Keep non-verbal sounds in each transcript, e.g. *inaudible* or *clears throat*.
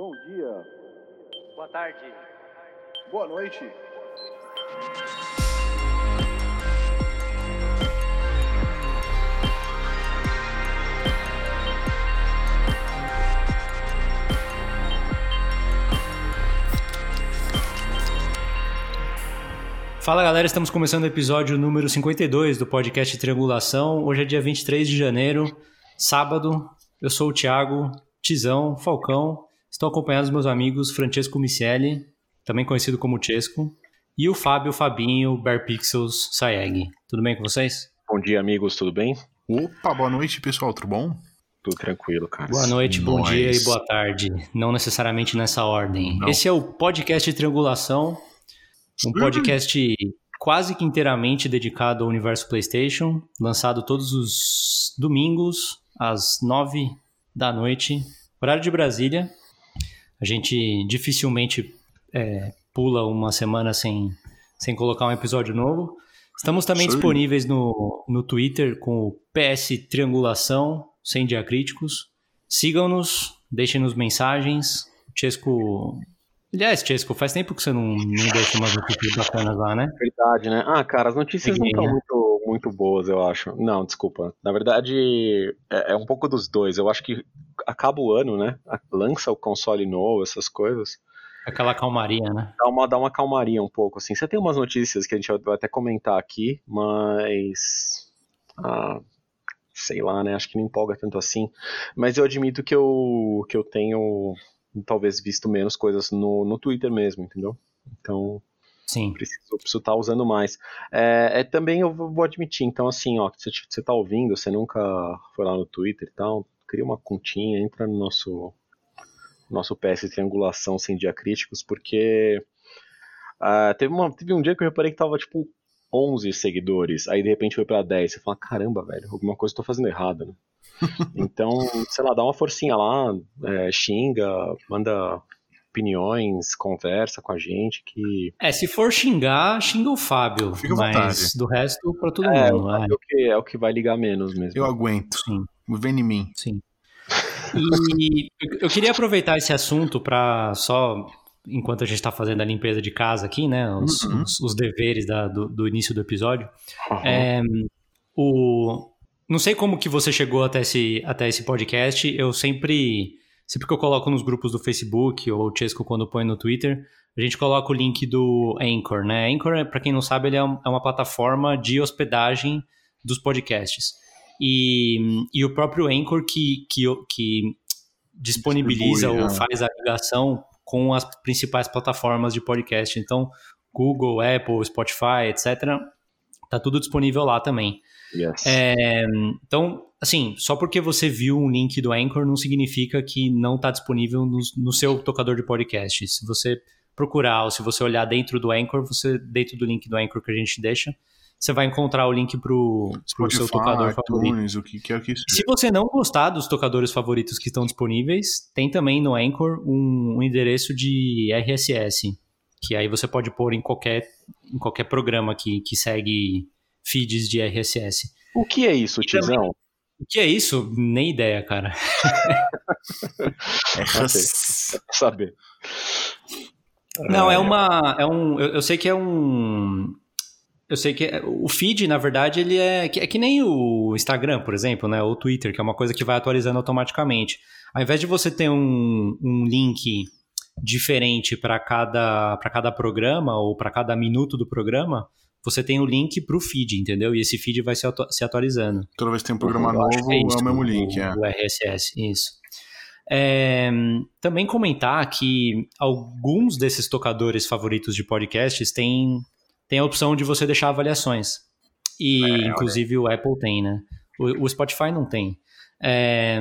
Bom dia. Boa tarde. Boa noite. Fala galera, estamos começando o episódio número 52 do podcast Triangulação. Hoje é dia 23 de janeiro, sábado. Eu sou o Thiago, Tizão, Falcão. Estou acompanhado dos meus amigos Francesco Michele, também conhecido como Chesco, e o Fábio Fabinho, Bear Pixels Saeg. Tudo bem com vocês? Bom dia, amigos, tudo bem? Opa, boa noite, pessoal, tudo bom? Tudo tranquilo, cara. Boa noite, bom Nós. dia e boa tarde. Não necessariamente nessa ordem. Não. Esse é o podcast Triangulação, um podcast quase que inteiramente dedicado ao universo PlayStation, lançado todos os domingos às nove da noite, horário de Brasília. A gente dificilmente é, pula uma semana sem, sem colocar um episódio novo. Estamos também Sim. disponíveis no, no Twitter com o PS Triangulação, sem diacríticos. Sigam-nos, deixem-nos mensagens. Chesco. Aliás, Chesco, faz tempo que você não, não deixa umas notícias bacanas lá, né? Verdade, né? Ah, cara, as notícias não estão né? muito, muito boas, eu acho. Não, desculpa. Na verdade, é, é um pouco dos dois. Eu acho que acaba o ano, né? Lança o console novo, essas coisas. Aquela calmaria, né? Dá uma, dá uma calmaria um pouco, assim. Você tem umas notícias que a gente vai até comentar aqui, mas. Ah, sei lá, né? Acho que não empolga tanto assim. Mas eu admito que eu, que eu tenho talvez visto menos coisas no, no Twitter mesmo, entendeu? Então. Sim. preciso preciso estar usando mais. É, é, também eu vou admitir, então assim, ó, se você- você tá ouvindo, você nunca foi lá no Twitter e tal, cria uma continha, entra no nosso nosso PS Triangulação sem diacríticos, porque ah, teve, uma, teve um dia que eu reparei que tava tipo 11 seguidores, aí de repente foi pra 10, você fala, caramba, velho, alguma coisa eu tô fazendo errado, né? *laughs* Então, sei lá, dá uma forcinha lá, é, xinga, manda opiniões, conversa com a gente, que É, se for xingar, xinga o Fábio. Fica mas vontade. do resto, pra todo é, mundo. é o que, é o que vai ligar menos mesmo. Eu aguento. Sim. Vem em mim. Sim. E eu- queria aproveitar esse assunto para só, enquanto a gente está fazendo a limpeza de casa aqui, né, os, Uhum. os- os deveres da- do, do início do episódio, Aham. é, o, não sei como que você chegou até esse, até esse podcast, eu sempre, sempre que eu coloco nos grupos do Facebook ou o Chesco quando põe no Twitter, a gente coloca o link do Anchor, né? Anchor, para quem não sabe, ele é é uma plataforma de hospedagem dos podcasts. E, e o próprio Anchor que, que, que disponibiliza ou né? faz a ligação com as principais plataformas de podcast. Então, Google, Apple, Spotify, etc. Tá tudo disponível lá também. Yes. É, então, assim, só porque você viu um link do Anchor não significa que não está disponível no, no seu tocador de podcast. Se você procurar ou se você olhar dentro do Anchor, você dentro do link do Anchor que a gente deixa, você vai encontrar o link pro, pro seu tocador favorito. iTunes, o que quer que seja. Se você não gostar dos tocadores favoritos que estão disponíveis, tem também no Anchor um, um endereço de RSS, que aí você pode pôr em qualquer, em qualquer programa que, que segue feeds de RSS. O que é isso, Tizão? O que é isso? Nem ideia, cara. *laughs* É Ok. Saber. Não, é uma. É um, eu, eu sei que é um. Eu sei que é- o feed, na verdade, ele é que, é que nem o Instagram, por exemplo, né? Ou o Twitter, que é uma coisa que vai atualizando automaticamente. Ao invés de você ter um, um link diferente para cada, pra cada programa ou para cada minuto do programa, você tem o link para o feed, entendeu? E esse feed vai se, atu- se atualizando. Toda vez que tem um programa Eu novo, é, isso, o mesmo link, é. O RSS, isso. É, também comentar que alguns desses tocadores favoritos de podcasts têm, têm a opção de você deixar avaliações. E, É, inclusive, o Apple tem, né? O, o Spotify não tem. É,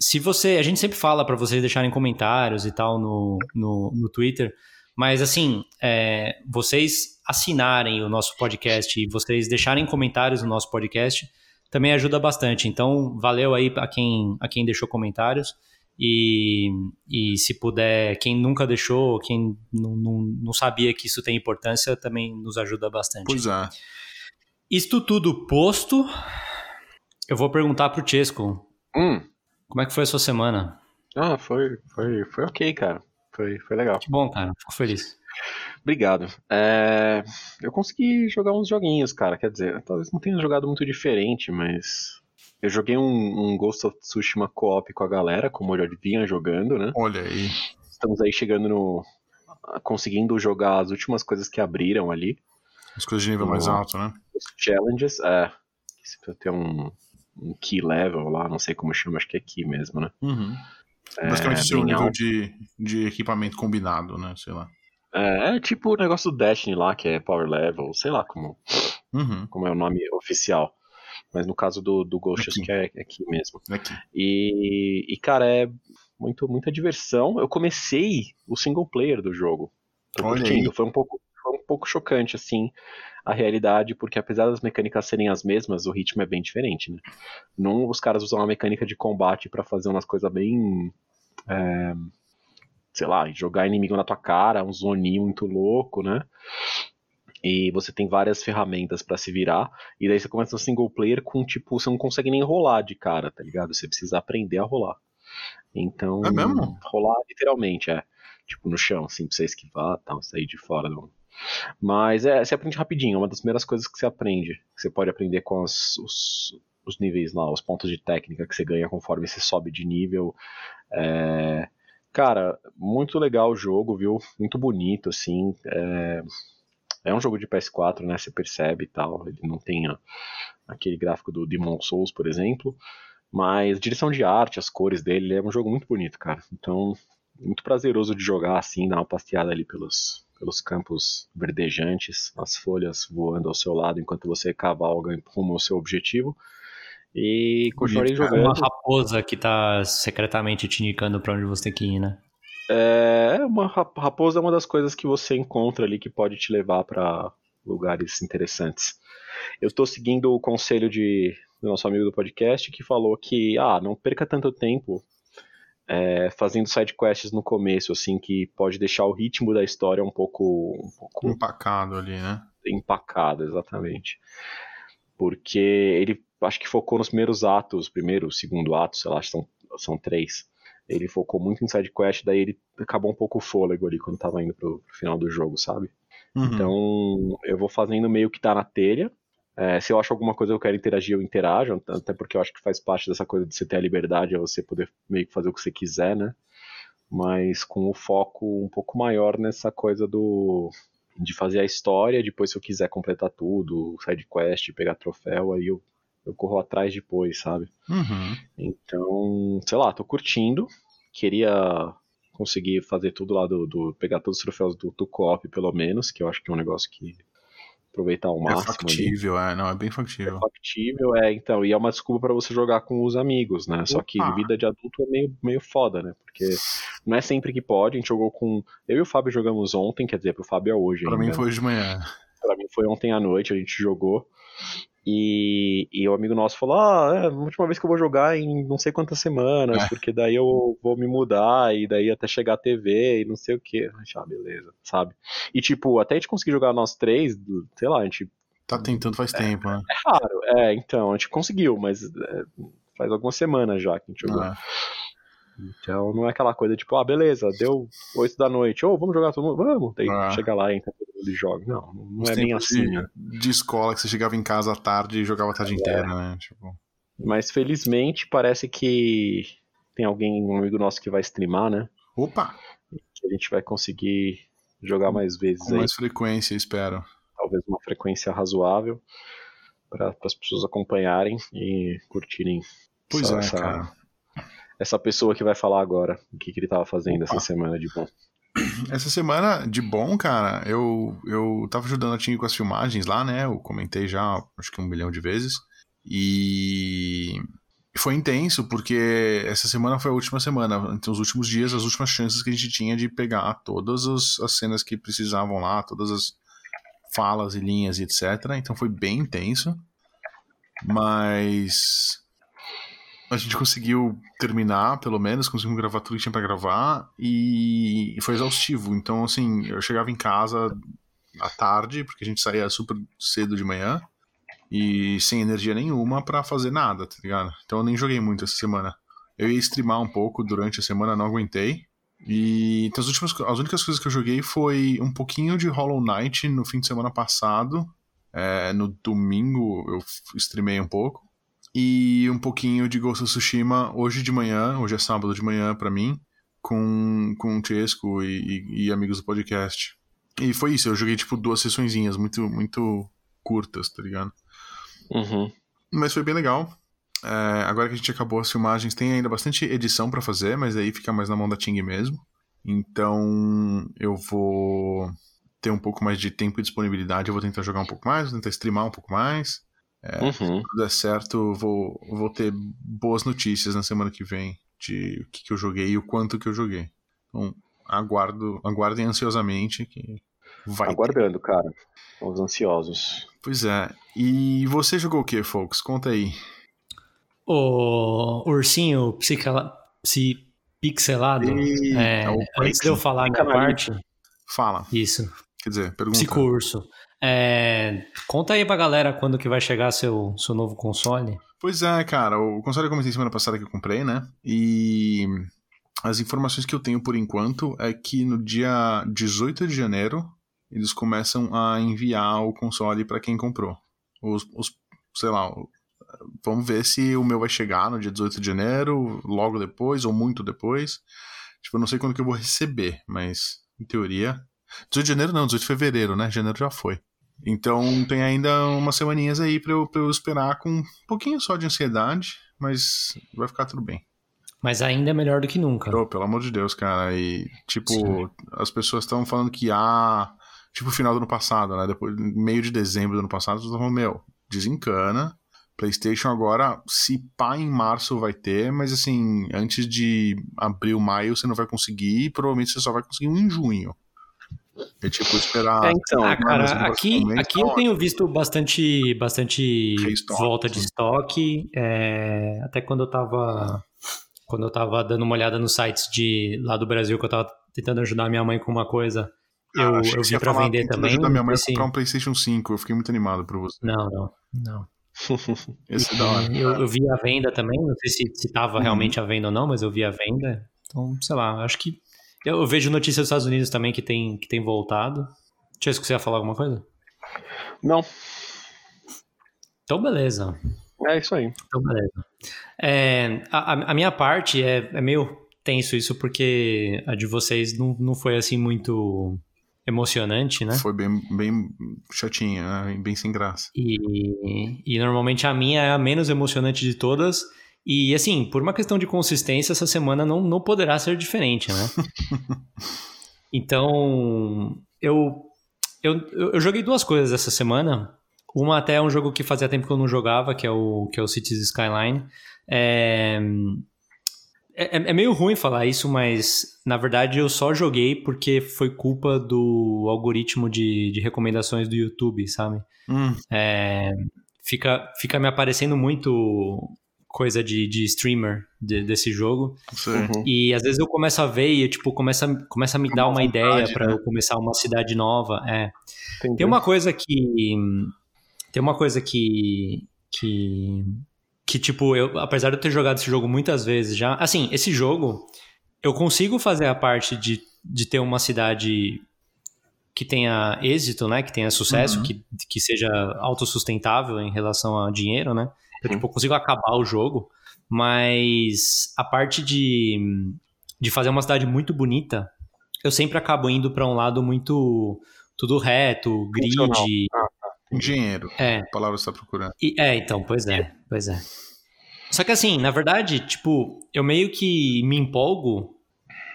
se você. A gente sempre fala para vocês deixarem comentários e tal no, no, no Twitter, mas assim, é, vocês assinarem o nosso podcast e vocês deixarem comentários no nosso podcast também ajuda bastante. Então, valeu aí a quem, a quem deixou comentários. E, e se puder, quem nunca deixou, quem não, não, não sabia que isso tem importância, também nos ajuda bastante. Pois é. Isto tudo posto, eu vou perguntar pro Chesco, Hum, como é que foi a sua semana? Ah, foi, foi, foi ok, cara. Foi, foi legal. Que bom, cara. Fico feliz. Obrigado. É, eu consegui jogar uns joguinhos, cara. Quer dizer, talvez não tenha jogado muito diferente, mas. Eu joguei um, um Ghost of Tsushima co-op com a galera, como eu já vinha jogando, né? Olha aí. Estamos aí chegando no. conseguindo jogar as últimas coisas que abriram ali. As coisas de nível mais alto, né? Os challenges, é. que Você precisa ter um, um key level lá, não sei como chama, acho que é key mesmo, né? Uhum. Basicamente o seu nível de, de equipamento combinado, né? Sei lá. É, é tipo o negócio do Destiny lá, que é Power Level, sei lá como, Uhum. como é o nome oficial. Mas no caso do, do Ghost, acho que é, é aqui mesmo. Aqui. E, e, cara, é muito, muita diversão. Eu comecei o single player do jogo. Tô Olha curtindo. aí. Foi um, pouco, pouco chocante, assim, a realidade, porque apesar das mecânicas serem as mesmas, o ritmo é bem diferente, né? Num, os caras usam uma mecânica de combate pra fazer umas coisas bem. é, sei lá, jogar inimigo na tua cara, um zoninho muito louco, né? E você tem várias ferramentas pra se virar. E daí você começa no single player com, tipo, você não consegue nem rolar de cara, tá ligado? Você precisa aprender a rolar. Então. É mesmo? Rolar literalmente, é. Tipo, no chão, assim, pra você esquivar tal, sair de fora. Mas é, você aprende rapidinho, é uma das primeiras coisas que você aprende. Que você pode aprender com os, os, os níveis lá, os pontos de técnica que você ganha conforme você sobe de nível. É, Cara, muito legal o jogo, viu? Muito bonito, assim. É, é um jogo de PS4, né? Você percebe e tal. Ele não tem aquele gráfico do Demon Souls, por exemplo. Mas direção de arte, as cores dele, ele é um jogo muito bonito, cara. Então, muito prazeroso de jogar assim, dar uma passeada ali pelos, pelos campos verdejantes, as folhas voando ao seu lado enquanto você cavalga rumo ao seu objetivo. E continuarei. Uma jogando. raposa que tá secretamente te indicando pra onde você tem que ir, né? É, uma rap- raposa é uma das coisas que você encontra ali que pode te levar para lugares interessantes. Eu estou seguindo o conselho de do nosso amigo do podcast que falou que ah, não perca tanto tempo é, fazendo side quests no começo, assim, que pode deixar o ritmo da história um pouco, um pouco Empacado ali, né? empacado, exatamente. Porque ele acho que focou nos primeiros atos, primeiro, segundo ato, sei lá, são, são três. Ele focou muito em side quest, daí ele acabou um pouco o fôlego ali quando tava indo pro, pro final do jogo, sabe? Uhum. Então eu vou fazendo meio que tá na telha. É, se eu acho alguma coisa que eu quero interagir, eu interajo, até porque eu acho que faz parte dessa coisa de você ter a liberdade, é você poder meio que fazer o que você quiser, né? Mas com o foco um pouco maior nessa coisa do de fazer a história, depois se eu quiser completar tudo, side quest, pegar troféu, aí eu, eu corro atrás depois, sabe? Uhum. Então, sei lá, tô curtindo. Queria conseguir fazer tudo lá do. do- pegar todos os troféus do, do co-op, pelo menos, que eu acho que é um negócio que aproveitar ao É máximo. ali. factível, é. Não, é bem É factível. factível, é, então, e é uma desculpa pra você jogar com os amigos, né? Só que Opa! vida de adulto é meio, meio foda, né? Porque não é sempre que pode, a gente jogou com. Eu e o Fábio jogamos ontem, quer dizer, pro Fábio é hoje. Pra ainda, mim né? foi hoje de manhã. Pra mim foi ontem à noite, a gente jogou. E, e o amigo nosso falou: Ah, é a última vez que eu vou jogar em não sei quantas semanas, É. porque daí eu vou me mudar, e daí até chegar a TV e não sei o que. Ah, beleza, sabe? E tipo, até a gente conseguir jogar nós três, sei lá, a gente. Tá tentando faz tempo, né? É raro, é, então, a gente conseguiu, mas é, faz algumas semanas já que a gente jogou. É. Então não é aquela coisa tipo, ah, beleza, deu 8 da noite, ô, vamos jogar todo mundo? Vamos, daí Ah. chega lá, entra todo mundo e joga. Não, não Os é bem assim, de, né? de escola que você chegava em casa à tarde e jogava a É. tarde inteira, né? Tipo, Mas felizmente parece que tem alguém, um amigo nosso que vai streamar, né? opa! Que a gente vai conseguir jogar mais vezes Com aí, mais frequência, espero. talvez uma frequência razoável para as pessoas acompanharem e curtirem Pois essa, é, cara. Essa pessoa que vai falar agora o que, que ele tava fazendo Opa. essa semana de bom. Essa semana, de bom, cara, eu, eu tava ajudando a Tinho com as filmagens lá, né? Eu comentei já, acho que um milhão de vezes. E foi intenso, porque essa semana foi a última semana. Então, os últimos dias, as últimas chances que a gente tinha de pegar todas as, as cenas que precisavam lá, todas as falas e linhas e etc. Então, foi bem intenso. Mas a gente conseguiu terminar, pelo menos, conseguimos gravar tudo que tinha pra gravar e foi exaustivo. Então, assim, eu chegava em casa à tarde, porque a gente saía super cedo de manhã e sem energia nenhuma pra fazer nada, tá ligado? Então eu nem joguei muito essa semana. Eu ia streamar um pouco durante a semana, não aguentei. E então, as, últimas, as únicas coisas que eu joguei foi um pouquinho de Hollow Knight no fim de semana passado. É, no domingo eu streamei um pouco. E um pouquinho de Ghost of Tsushima hoje de manhã, hoje é sábado de manhã para mim, com, com o Chesco e, e, e, amigos do podcast. E foi isso, eu joguei tipo duas sessõezinhas muito, muito curtas, tá ligado? Uhum. Mas foi bem legal. É, agora que a gente acabou as filmagens, tem ainda bastante edição para fazer, mas aí fica mais na mão da Ting mesmo. Então eu vou ter um pouco mais de tempo e disponibilidade. Eu vou tentar jogar um pouco mais, vou tentar streamar um pouco mais. É, uhum. Se tudo der certo, vou, vou ter boas notícias na semana que vem de o que, que eu joguei e o quanto que eu joguei. Então, aguardo, aguardem ansiosamente que vai. Aguardando, ter. cara. Estamos ansiosos. Pois é. E você jogou o que, folks? Conta aí. O ursinho psicala... psi... pixelado. E... É, é antes de eu falar a minha parte. Fala. Isso. Quer dizer, pergunta. Psicurso. É, conta aí pra galera quando que vai chegar seu, seu novo console. Pois é, cara. O console eu comentei semana passada que eu comprei, né? E as informações que eu tenho por enquanto é que no dia 18 de janeiro eles começam a enviar o console para quem comprou. Os, os, sei lá, vamos ver se o meu vai chegar no dia 18 de janeiro, logo depois ou muito depois. Tipo, eu não sei quando que eu vou receber, mas em teoria. 18 de janeiro não, 18 de fevereiro, né? Janeiro já foi. Então tem ainda umas semaninhas aí pra eu, pra eu esperar com um pouquinho só de ansiedade, mas vai ficar tudo bem. Mas ainda é melhor do que nunca. Oh, pelo amor de Deus, cara. E, tipo, Sim. as pessoas estão falando que, ah, tipo, final do ano passado, né? Depois, meio de dezembro do ano passado, as pessoas falando, meu, desencana. PlayStation agora, se pá em março vai ter, mas assim, antes de abril, maio você não vai conseguir, e provavelmente você só vai conseguir um em junho. É tipo esperar. É, então, ah, cara, aqui, aqui eu tenho visto bastante, bastante volta de estoque. É, até quando eu tava. Quando eu tava dando uma olhada nos sites de lá do Brasil, que eu tava tentando ajudar minha mãe com uma coisa, eu, ah, eu vi pra vender também. ajudar minha mãe assim, a comprar um PlayStation 5, eu fiquei muito animado por você. Não, não, não. *laughs* Esse é da hora. Eu, eu, vi a venda também, não sei se, se tava uhum. realmente a venda ou não, mas eu vi a venda. Então, sei lá, acho que. Eu, vejo notícias dos Estados Unidos também que tem, que tem voltado. Deixa eu você ia falar alguma coisa? Não. Então, beleza. É isso aí. Então, beleza. É, a, a minha parte é, é meio tenso isso, porque a de vocês não, não foi assim muito emocionante, né? Foi bem, bem chatinha, né? bem sem graça. E, e normalmente a minha é a menos emocionante de todas. E assim, por uma questão de consistência, essa semana não, não poderá ser diferente, né? *laughs* então, eu, eu, eu joguei duas coisas essa semana. Uma até é um jogo que fazia tempo que eu não jogava, que é o, que é o Cities Skyline. É, é, é, meio ruim falar isso, mas na verdade eu só joguei porque foi culpa do algoritmo de, de recomendações do YouTube, sabe? Hum. É, fica, fica me aparecendo muito coisa de, de streamer de, desse jogo. Uhum. E às vezes eu começo a ver e tipo, começa, começa a me dar uma vontade, ideia para né? eu começar uma cidade nova. É. Tem uma coisa que. Tem uma coisa que. que que, tipo, eu, apesar de eu ter jogado esse jogo muitas vezes já, assim, esse jogo, eu consigo fazer a parte de, de ter uma cidade que tenha êxito, né? Que tenha sucesso, uhum. que, que seja autossustentável em relação a dinheiro, né? Eu, tipo, consigo acabar o jogo, mas a parte de, de fazer uma cidade muito bonita, eu sempre acabo indo para um lado muito tudo reto, grid. Ah, Engenheiro. É. A palavra você está procurando. E, é, então, pois é, pois é. Só que assim, na verdade, tipo, eu meio que me empolgo.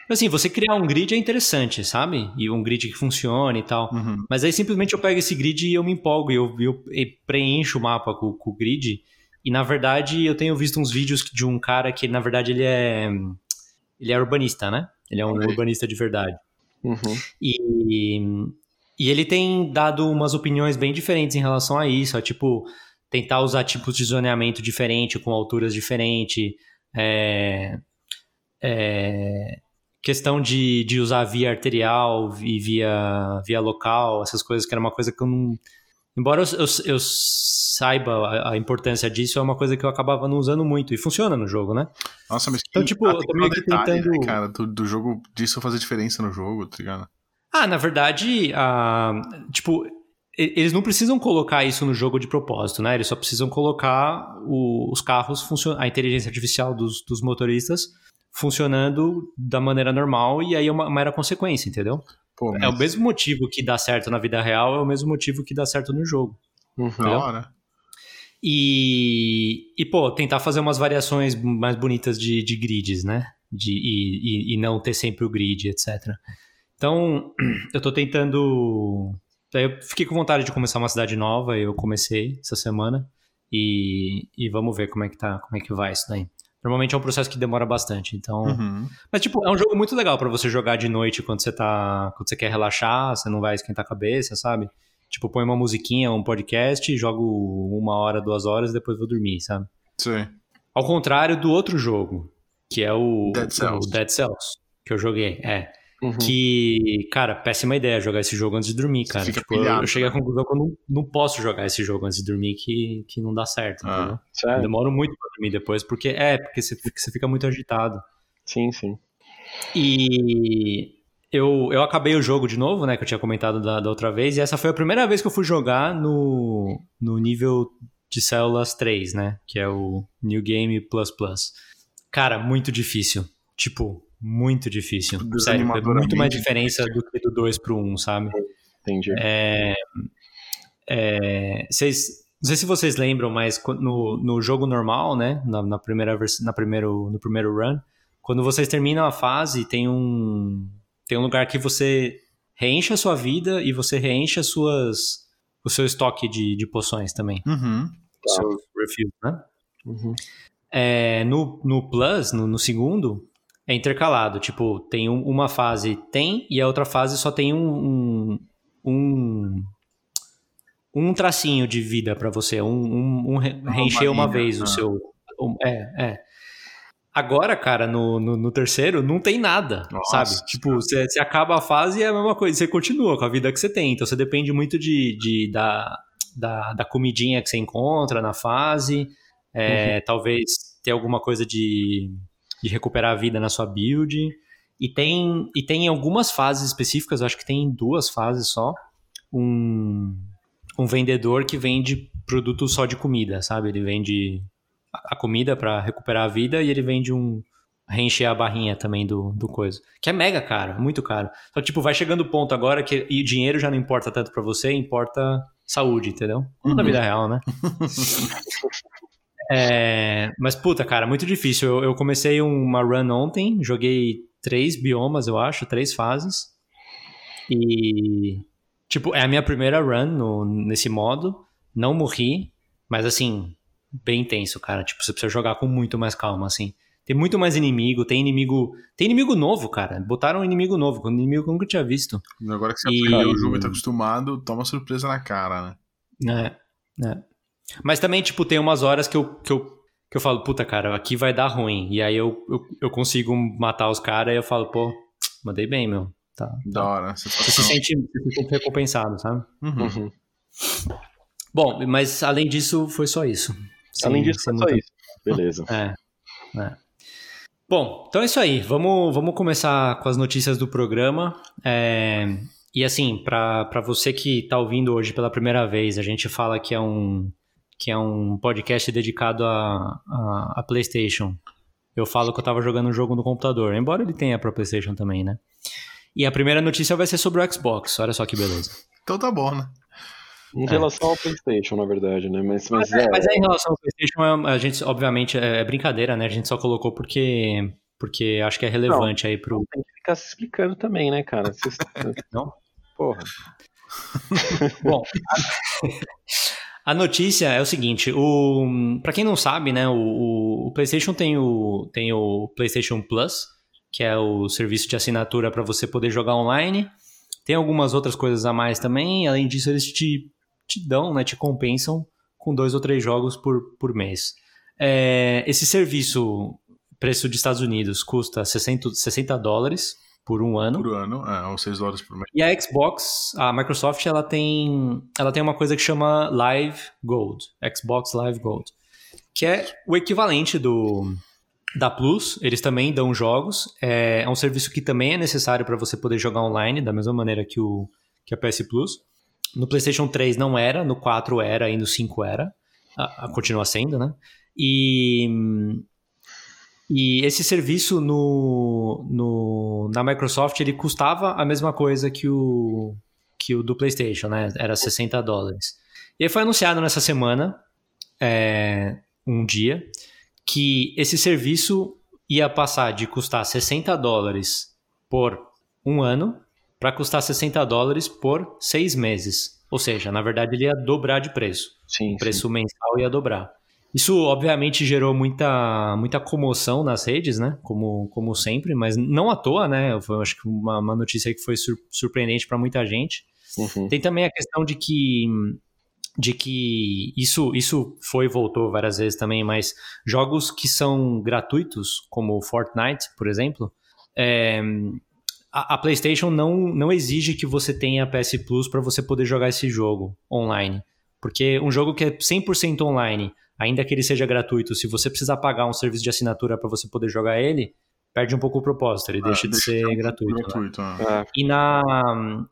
Assim, você criar um grid é interessante, sabe? E um grid que funcione e tal. Uhum. Mas aí simplesmente eu pego esse grid e eu me empolgo. E eu, eu, eu preencho o mapa com, com, o grid. E na verdade, eu tenho visto uns vídeos de um cara que, na verdade, ele é. Ele é urbanista, né? Ele é um okay. urbanista de verdade. Uhum. E, e ele tem dado umas opiniões bem diferentes em relação a isso, a, tipo, tentar usar tipos de zoneamento diferente, com alturas diferentes, é, é, questão de, de usar via arterial e via, via local, essas coisas que era uma coisa que eu não... Embora eu, eu, eu saiba a, a, importância disso, é uma coisa que eu acabava não usando muito. E funciona no jogo, né? Nossa, mas então, tipo, eu tô meio que detalhe, tentando. Né, cara, do, do, jogo, disso fazer diferença no jogo, tá ligado? Ah, na verdade, tipo, eles não precisam colocar isso no jogo de propósito, né? Eles só precisam colocar o, os carros, a inteligência artificial dos, dos, motoristas funcionando da maneira normal e aí é uma mera consequência, entendeu? Pô, mas... É o mesmo motivo que dá certo na vida real, é o mesmo motivo que dá certo no jogo. Uhum. Da hora. E, e, pô, tentar fazer umas variações mais bonitas de, de grids, né? De, e, e, não ter sempre o grid, etc. Então, *clears throat* eu tô tentando eu fiquei com vontade de começar uma cidade nova, eu comecei essa semana e, e vamos ver como é que tá, como é que vai isso daí. Normalmente é um processo que demora bastante, então. Uhum. Mas, tipo, é um jogo muito legal para você jogar de noite quando você tá. Quando você quer relaxar, você não vai esquentar a cabeça, sabe? Tipo, põe uma musiquinha, um podcast, jogo uma hora, duas horas e depois vou dormir, sabe? Sim. Ao contrário do outro jogo, que é o Dead Cells, o Dead Cells que eu joguei. É. Uhum. Que, cara, péssima ideia jogar esse jogo antes de dormir, cara. Tipo, eu, eu, cheguei à né? conclusão que eu não, não posso jogar esse jogo antes de dormir, que, que não dá certo, ah? Sério? Eu demoro muito pra dormir depois, porque é, porque você, porque você fica muito agitado. Sim, sim. E eu, eu acabei o jogo de novo, né, que eu tinha comentado da, da outra vez, e essa foi a primeira vez que eu fui jogar no, no nível de células 3, né, que é o New Game Plus Plus. Cara, muito difícil. Tipo, muito difícil. Sério, é muito mais diferença do que do 2 pro 1, um, sabe? Entendi. É, é, vocês, não sei se vocês lembram, mas no, no jogo normal, né? Na, na primeira vers na primeiro, no primeiro run, quando vocês terminam a fase, tem um, tem um lugar que você reenche a sua vida e você reenche as suas, o seu estoque de, de poções também. Uhum. Seus refills, né? Uhum. É, no, no Plus, no, no segundo, é intercalado. Tipo, tem um, uma fase tem e a outra fase só tem um. um, um tracinho de vida para você, um, um, um reencher uma, vez o né? seu. é, é. Agora, cara, no, no, no, terceiro, não tem nada, Nossa, sabe? Tipo, você, você acaba a fase e é a mesma coisa, você continua com a vida que você tem. Então, você depende muito de, de da, da, da comidinha que você encontra na fase. É, uhum. Talvez ter alguma coisa de de recuperar a vida na sua build. E tem, e tem algumas fases específicas, acho que tem duas fases só, um, um vendedor que vende produto só de comida, sabe? Ele vende a comida para recuperar a vida e ele vende um reencher a barrinha também do, do coisa. Que é mega caro, muito caro. Só que, tipo, vai chegando o ponto agora que e o dinheiro já não importa tanto para você, importa saúde, entendeu? Uhum. Na vida real, né? *laughs* É, mas, puta, cara, muito difícil. Eu, eu, comecei uma run ontem, joguei três biomas, eu acho, três fases. E, tipo, é a minha primeira run no, nesse modo. Não morri, mas, assim, bem intenso, cara. Tipo, você precisa jogar com muito mais calma, assim. Tem muito mais inimigo, tem inimigo. Tem inimigo novo, cara. Botaram um inimigo novo, um inimigo que eu nunca tinha visto. Agora que você e... aprendeu o jogo e tá acostumado, toma surpresa na cara, né? É, é. Mas também, tipo, tem umas horas que eu, que eu, que eu falo, puta, cara, aqui vai dar ruim. E aí eu, eu, eu consigo matar os caras e eu falo, pô, mandei bem, meu. Tá. Da hora. Você, se sente recompensado, sabe? Uhum. Uhum. Bom, mas além disso, foi só isso. Além disso, foi só isso. Beleza. É, é. Bom, então é isso aí. Vamos, vamos começar com as notícias do programa. É, e assim, para você que está ouvindo hoje pela primeira vez, a gente fala que é um, que é um podcast dedicado a, a, a PlayStation. Eu falo que eu estava jogando um jogo no computador, embora ele tenha para PlayStation também, né? E a primeira notícia vai ser sobre o Xbox. Olha só que beleza. Então tá bom, né? Em é. relação ao PlayStation, na verdade, né? Mas, mas, mas, é, mas é em relação ao PlayStation, é a gente, obviamente, é brincadeira, né? A gente só colocou porque, porque acho que é relevante não, aí pro. Tem que ficar se explicando também, né, cara? Vocês... *laughs* não? Porra. *laughs* Bom, a notícia é o seguinte, o para quem não sabe, né, o, o, PlayStation tem o tem o PlayStation Plus, que é o serviço de assinatura para você poder jogar online. Tem algumas outras coisas a mais também. Além disso, eles te, te dão, né, te compensam com dois ou três jogos por, por mês. É, esse serviço, preço de Estados Unidos, custa 60, 60 dólares por um ano. Por ano, é, ou 6 dólares por mês. E a Xbox, a Microsoft, ela tem, ela tem uma coisa que chama Live Gold, Xbox Live Gold, que é o equivalente do da Plus. Eles também dão jogos. É, é um serviço que também é necessário para você poder jogar online, da mesma maneira que o que a PS Plus. No PlayStation 3 não era, no 4 era e no 5 era. A, a, continua sendo, né? E e esse serviço no, no, na Microsoft ele custava a mesma coisa que o, que o do PlayStation, né? Era 60 dólares. E foi anunciado nessa semana, é, um dia, que esse serviço ia passar de custar 60 dólares por um ano para custar 60 dólares por seis meses. Ou seja, na verdade ele ia dobrar de preço. Sim, o preço sim. mensal ia dobrar. Isso, obviamente, gerou muita, muita comoção nas redes, né? Como, como sempre, mas não à toa, né? Foi, acho que uma, uma notícia que foi sur surpreendente para muita gente. Uhum. Tem também a questão de que de que isso, isso foi e voltou várias vezes também, mas jogos que são gratuitos, como Fortnite, por exemplo, é, a, a, PlayStation não, não exige que você tenha PS Plus para você poder jogar esse jogo online. Porque um jogo que é 100% online, ainda que ele seja gratuito, se você precisar pagar um serviço de assinatura para você poder jogar ele, perde um pouco o propósito, ele Ah, deixa de deixa ser de ser um gratuito. né? gratuito, é. É. E, na,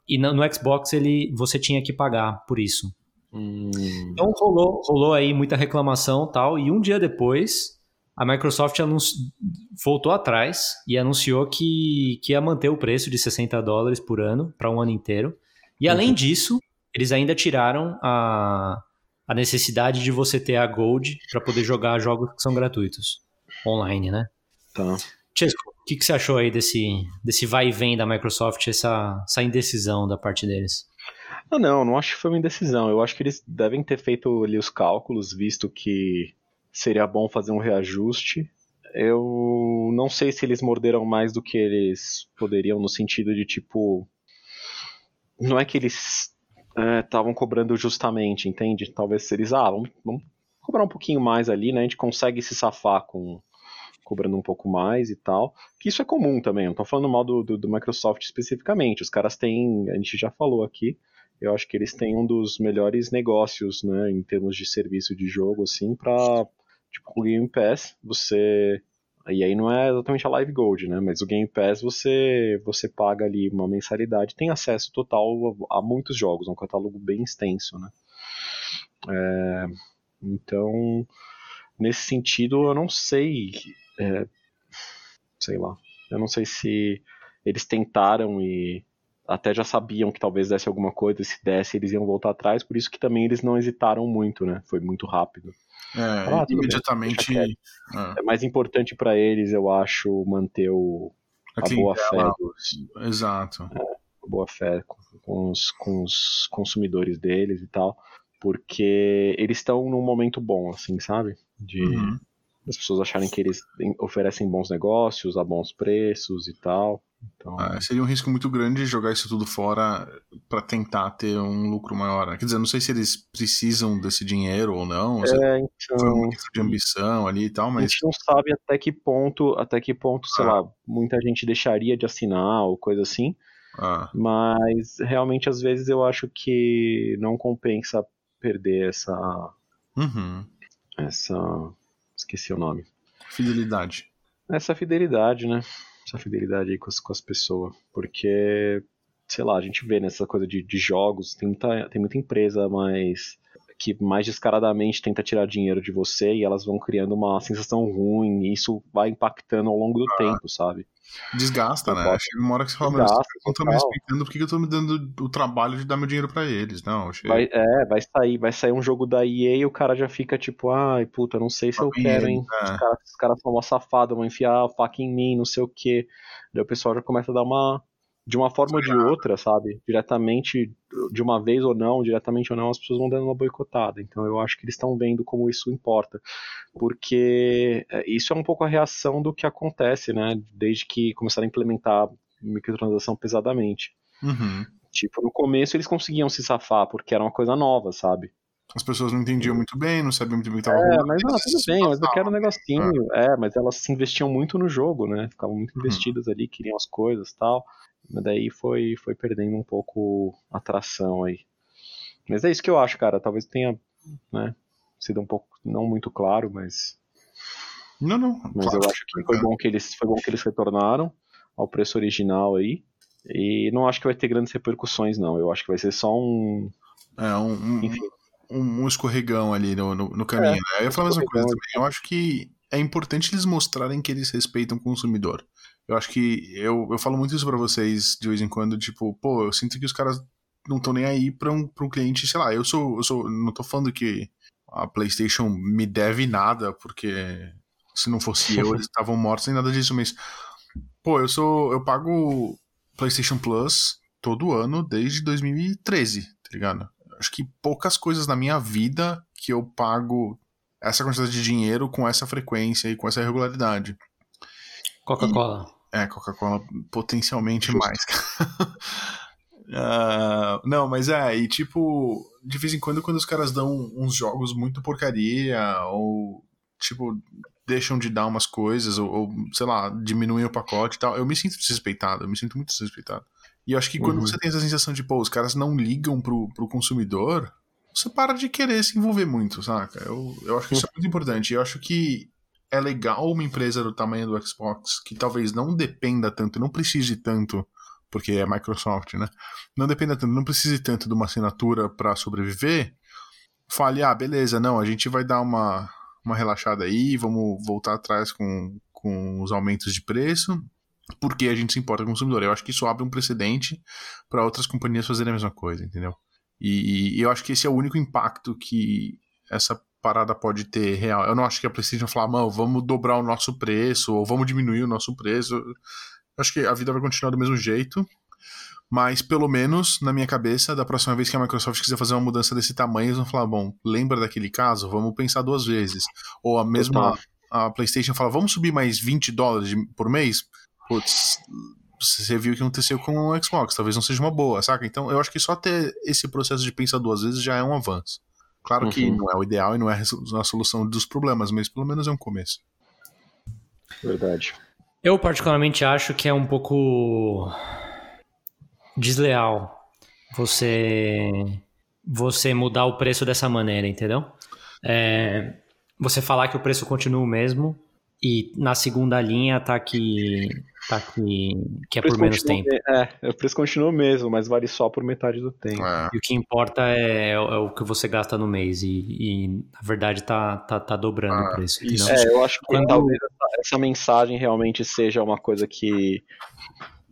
e na- no Xbox ele, você tinha que pagar por isso. Hum, Então rolou, rolou aí muita reclamação e tal, e um dia depois a Microsoft anunci- voltou atrás e anunciou que, que ia manter o preço de 60 dólares por ano para um ano inteiro. E além disso, eles ainda tiraram a, a necessidade de você ter a Gold para poder jogar jogos que são gratuitos online, né? tá. Chesco, o que, que você achou aí desse, desse vai e vem da Microsoft, essa, essa indecisão da parte deles? Ah, não, não acho que foi uma indecisão. Eu acho que eles devem ter feito ali os cálculos, visto que seria bom fazer um reajuste. Eu não sei se eles morderam mais do que eles poderiam, no sentido de tipo. Não é que eles estavam cobrando justamente, entende? Talvez eles, ah, vamos, vamos cobrar um pouquinho mais ali, né? A gente consegue se safar com cobrando um pouco mais e tal. Que isso é comum também, não tô falando mal do, do, do Microsoft especificamente. Os caras têm, a gente já falou aqui, eu acho que eles têm um dos melhores negócios, né, em termos de serviço de jogo, assim, pra, tipo, o Game Pass, você, e aí não é exatamente a Live Gold, né, mas o Game Pass você, você paga ali uma mensalidade, tem acesso total a, a muitos jogos, é um catálogo bem extenso, né. É, então, nesse sentido, eu não sei, é, sei lá, eu não sei se eles tentaram e até já sabiam que talvez desse alguma coisa, se desse eles iam voltar atrás, por isso que também eles não hesitaram muito, né? Foi muito rápido. É, Ah, imediatamente. é, É mais importante para eles, eu acho, manter o, a a boa fé, clientela, dos, Exato. a boa fé com, com os, com os consumidores deles e tal, porque eles estão num momento bom, assim, sabe? De Uhum. as pessoas acharem que eles em- oferecem bons negócios a bons preços e tal. Então, É, seria um risco muito grande jogar isso tudo fora para tentar ter um lucro maior. Quer dizer, não sei se eles precisam desse dinheiro ou não, é, foi então, uma questão de ambição ali e tal, A mas gente não sabe até que ponto, até que ponto, sei Ah. lá, muita gente deixaria de assinar ou coisa assim, ah, mas realmente às vezes eu acho que não compensa perder essa uhum. essa esqueci o nome. fidelidade. Essa fidelidade, né? Essa fidelidade aí com as, com as pessoas, porque sei lá, a gente vê nessa coisa de, de jogos, tem muita, tem muita empresa mais que mais descaradamente tenta tirar dinheiro de você e elas vão criando uma sensação ruim e isso vai impactando ao longo do tempo, sabe? Desgasta, né? Chega uma hora que você fala, Desgasta, vocês não estão me respeitando, por que eu tô me dando o trabalho de dar meu dinheiro pra eles? Não, chega. Vai, é, vai sair, vai sair um jogo da EA e o cara já fica tipo, ai, puta, não sei se eu quero, hein? é. Os caras, os caras são uma safada, vão enfiar a faca em mim, não sei o quê. Daí o pessoal já começa a dar uma. De uma forma ou de outra, sabe? Diretamente, de uma vez ou não, diretamente ou não, as pessoas vão dando uma boicotada. Então eu acho que eles estão vendo como isso importa. Porque é, isso é um pouco a reação do que acontece, né? Desde que começaram a implementar microtransação pesadamente. Uhum. Tipo, no começo eles conseguiam se safar porque era uma coisa nova, sabe? As pessoas não entendiam muito bem, não sabiam muito bem o que estava É, mas não, tudo bem, mas eu quero um negocinho. É, mas elas se investiam muito no jogo, né? Ficavam muito Uhum. investidas ali, queriam as coisas e tal. Mas daí foi, foi perdendo um pouco a atração aí. Mas é isso que eu acho, cara. Talvez tenha, né, sido um pouco, não muito claro, mas, Não, não. mas claro. eu acho que foi bom que eles, foi bom que eles retornaram ao preço original aí. E não acho que vai ter grandes repercussões, não. Eu acho que vai ser só um. É, um, um, Enfim. Um, escorregão ali no, no, no caminho. né? Eu ia falar a mesma coisa escorregão. também. Eu acho que é importante eles mostrarem que eles respeitam o consumidor. Eu acho que eu, eu falo muito isso pra vocês de vez em quando, tipo, pô, eu sinto que os caras não estão nem aí pra um, pra um cliente, sei lá, eu sou, eu sou. Não tô falando que a PlayStation me deve nada, porque se não fosse eu, eles *laughs* estavam mortos nem nada disso, mas. Pô, eu sou. Eu pago PlayStation Plus todo ano desde 2013, tá ligado? Acho que poucas coisas na minha vida que eu pago essa quantidade de dinheiro com essa frequência e com essa regularidade. Coca-Cola. É, Coca-Cola potencialmente mais. *laughs* Ah, não, mas é, e tipo, de vez em quando, quando os caras dão uns jogos muito porcaria, ou tipo, deixam de dar umas coisas, ou, ou, sei lá, diminuem o pacote e tal, eu me sinto desrespeitado, eu me sinto muito desrespeitado. E eu acho que quando Uhum. você tem essa sensação de, pô, os caras não ligam pro, pro consumidor, você para de querer se envolver muito, saca? Eu, eu acho que isso é muito importante. Eu acho que é legal uma empresa do tamanho do Xbox, que talvez não dependa tanto, não precise tanto, porque é Microsoft, né? Não dependa tanto, não precise tanto de uma assinatura para sobreviver. Fale, ah, beleza, não, a gente vai dar uma, uma relaxada aí, vamos voltar atrás com, com os aumentos de preço, porque a gente se importa com o consumidor. Eu acho que isso abre um precedente para outras companhias fazerem a mesma coisa, entendeu? E, e eu acho que esse é o único impacto que essa parada pode ter real. Eu não acho que a PlayStation falar, mano, vamos dobrar o nosso preço, ou vamos diminuir o nosso preço. Eu acho que a vida vai continuar do mesmo jeito. Mas, pelo menos, na minha cabeça, da próxima vez que a Microsoft quiser fazer uma mudança desse tamanho, eles vão falar: bom, lembra daquele caso? Vamos pensar duas vezes. Ou a mesma. A PlayStation fala: vamos subir mais 20 dólares por mês? Putz, você viu o que aconteceu com o Xbox, talvez não seja uma boa, saca? Então, eu acho que só ter esse processo de pensar duas vezes já é um avanço. Claro que Uhum. não é o ideal e não é a solução dos problemas, mas pelo menos é um começo. Verdade. Eu particularmente acho que é um pouco desleal você você mudar o preço dessa maneira, entendeu? É, você falar que o preço continua o mesmo e na segunda linha tá que tá que, que é por menos tempo. me- É, o preço continua o mesmo, mas vale só por metade do tempo. É, E o que importa é, é o que você gasta no mês e, e, na verdade tá, tá, tá dobrando Ah, o preço. isso. É, eu acho que Quando- talvez essa, essa mensagem realmente seja uma coisa que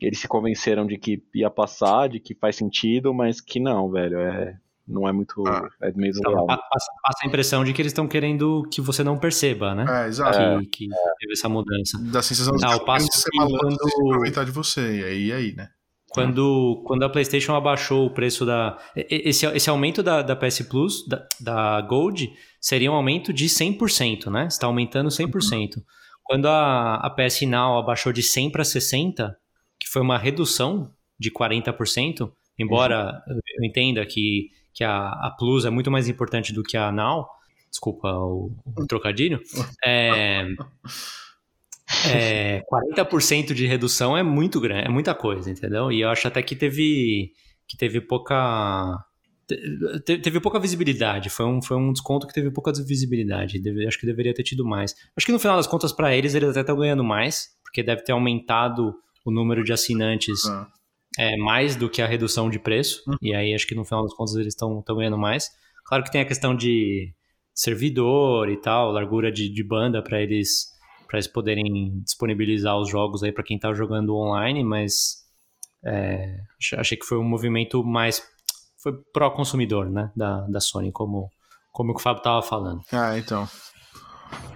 eles se convenceram de que ia passar, de que faz sentido, mas que não, velho. É, não é muito. Ah. É meio Então, passa, passa a impressão de que eles estão querendo que você não perceba, né? é exato. que, que teve essa mudança. Dá a sensação de Ah, que passo eles ser que malandros quando- e aproveitar de você. E aí, e aí, né? Quando, quando a PlayStation abaixou o preço da. Esse, esse aumento da, da PS Plus, da, da Gold, seria um aumento de 100%, né? Está aumentando 100%. Quando a, a PS Now abaixou de 100 para 60, que foi uma redução de 40%, embora eu entenda que, que a, a Plus é muito mais importante do que a Now, desculpa o, o trocadilho, *laughs* é, é, 40% de redução é muito grande, é muita coisa, entendeu? E eu acho até que teve que teve pouca te- teve pouca visibilidade, foi um, foi um desconto que teve pouca visibilidade, Deve- acho que deveria ter tido mais. Acho que no final das contas para eles eles até estão ganhando mais, porque deve ter aumentado o número de assinantes Ah. É, mais do que a redução de preço, Uhum. e aí acho que no final das contas eles estão ganhando mais. Claro que tem a questão de servidor e tal, largura de, de banda para eles para eles poderem disponibilizar os jogos aí para quem tá jogando online, mas é, ach- achei que foi um movimento mais foi pró consumidor, né, da, da Sony, como como o Fábio tava falando. Ah, então.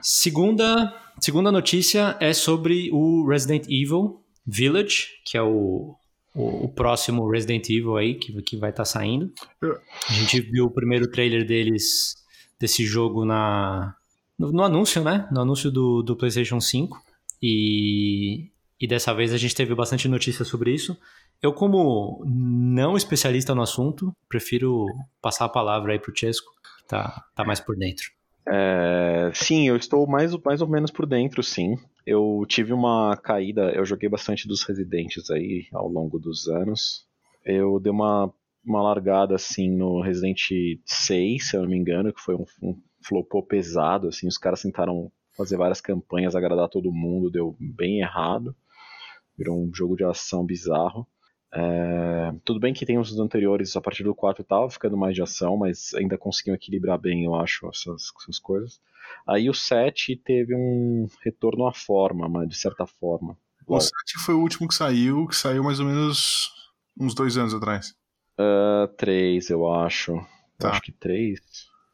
Segunda, segunda notícia é sobre o Resident Evil Village, que é o, o, o próximo Resident Evil aí que, que vai estar saindo. Eu- A gente viu o primeiro trailer deles desse jogo na no, no anúncio, né? No anúncio do, do PlayStation 5 e, e dessa vez a gente teve bastante notícia sobre isso. Eu, como não especialista no assunto, prefiro passar a palavra aí pro Chesco tá, tá mais por dentro. É, sim, eu estou mais, mais ou menos por dentro, sim. Eu tive uma caída, eu joguei bastante dos Residentes aí ao longo dos anos. Eu dei uma, uma largada assim no Resident 6, se eu não me engano, que foi um, um flopou pesado, assim, os caras tentaram fazer várias campanhas, agradar todo mundo, deu bem errado. Virou um jogo de ação bizarro. É, tudo bem que tem os anteriores, a partir do 4 tava ficando mais de ação, mas ainda conseguiam equilibrar bem, eu acho, essas, essas coisas. Aí o 7 teve um retorno à forma, mas de certa forma. O 7 foi o último que saiu, que saiu mais ou menos uns dois anos atrás. Uh, três, eu acho. Tá. Eu acho que três.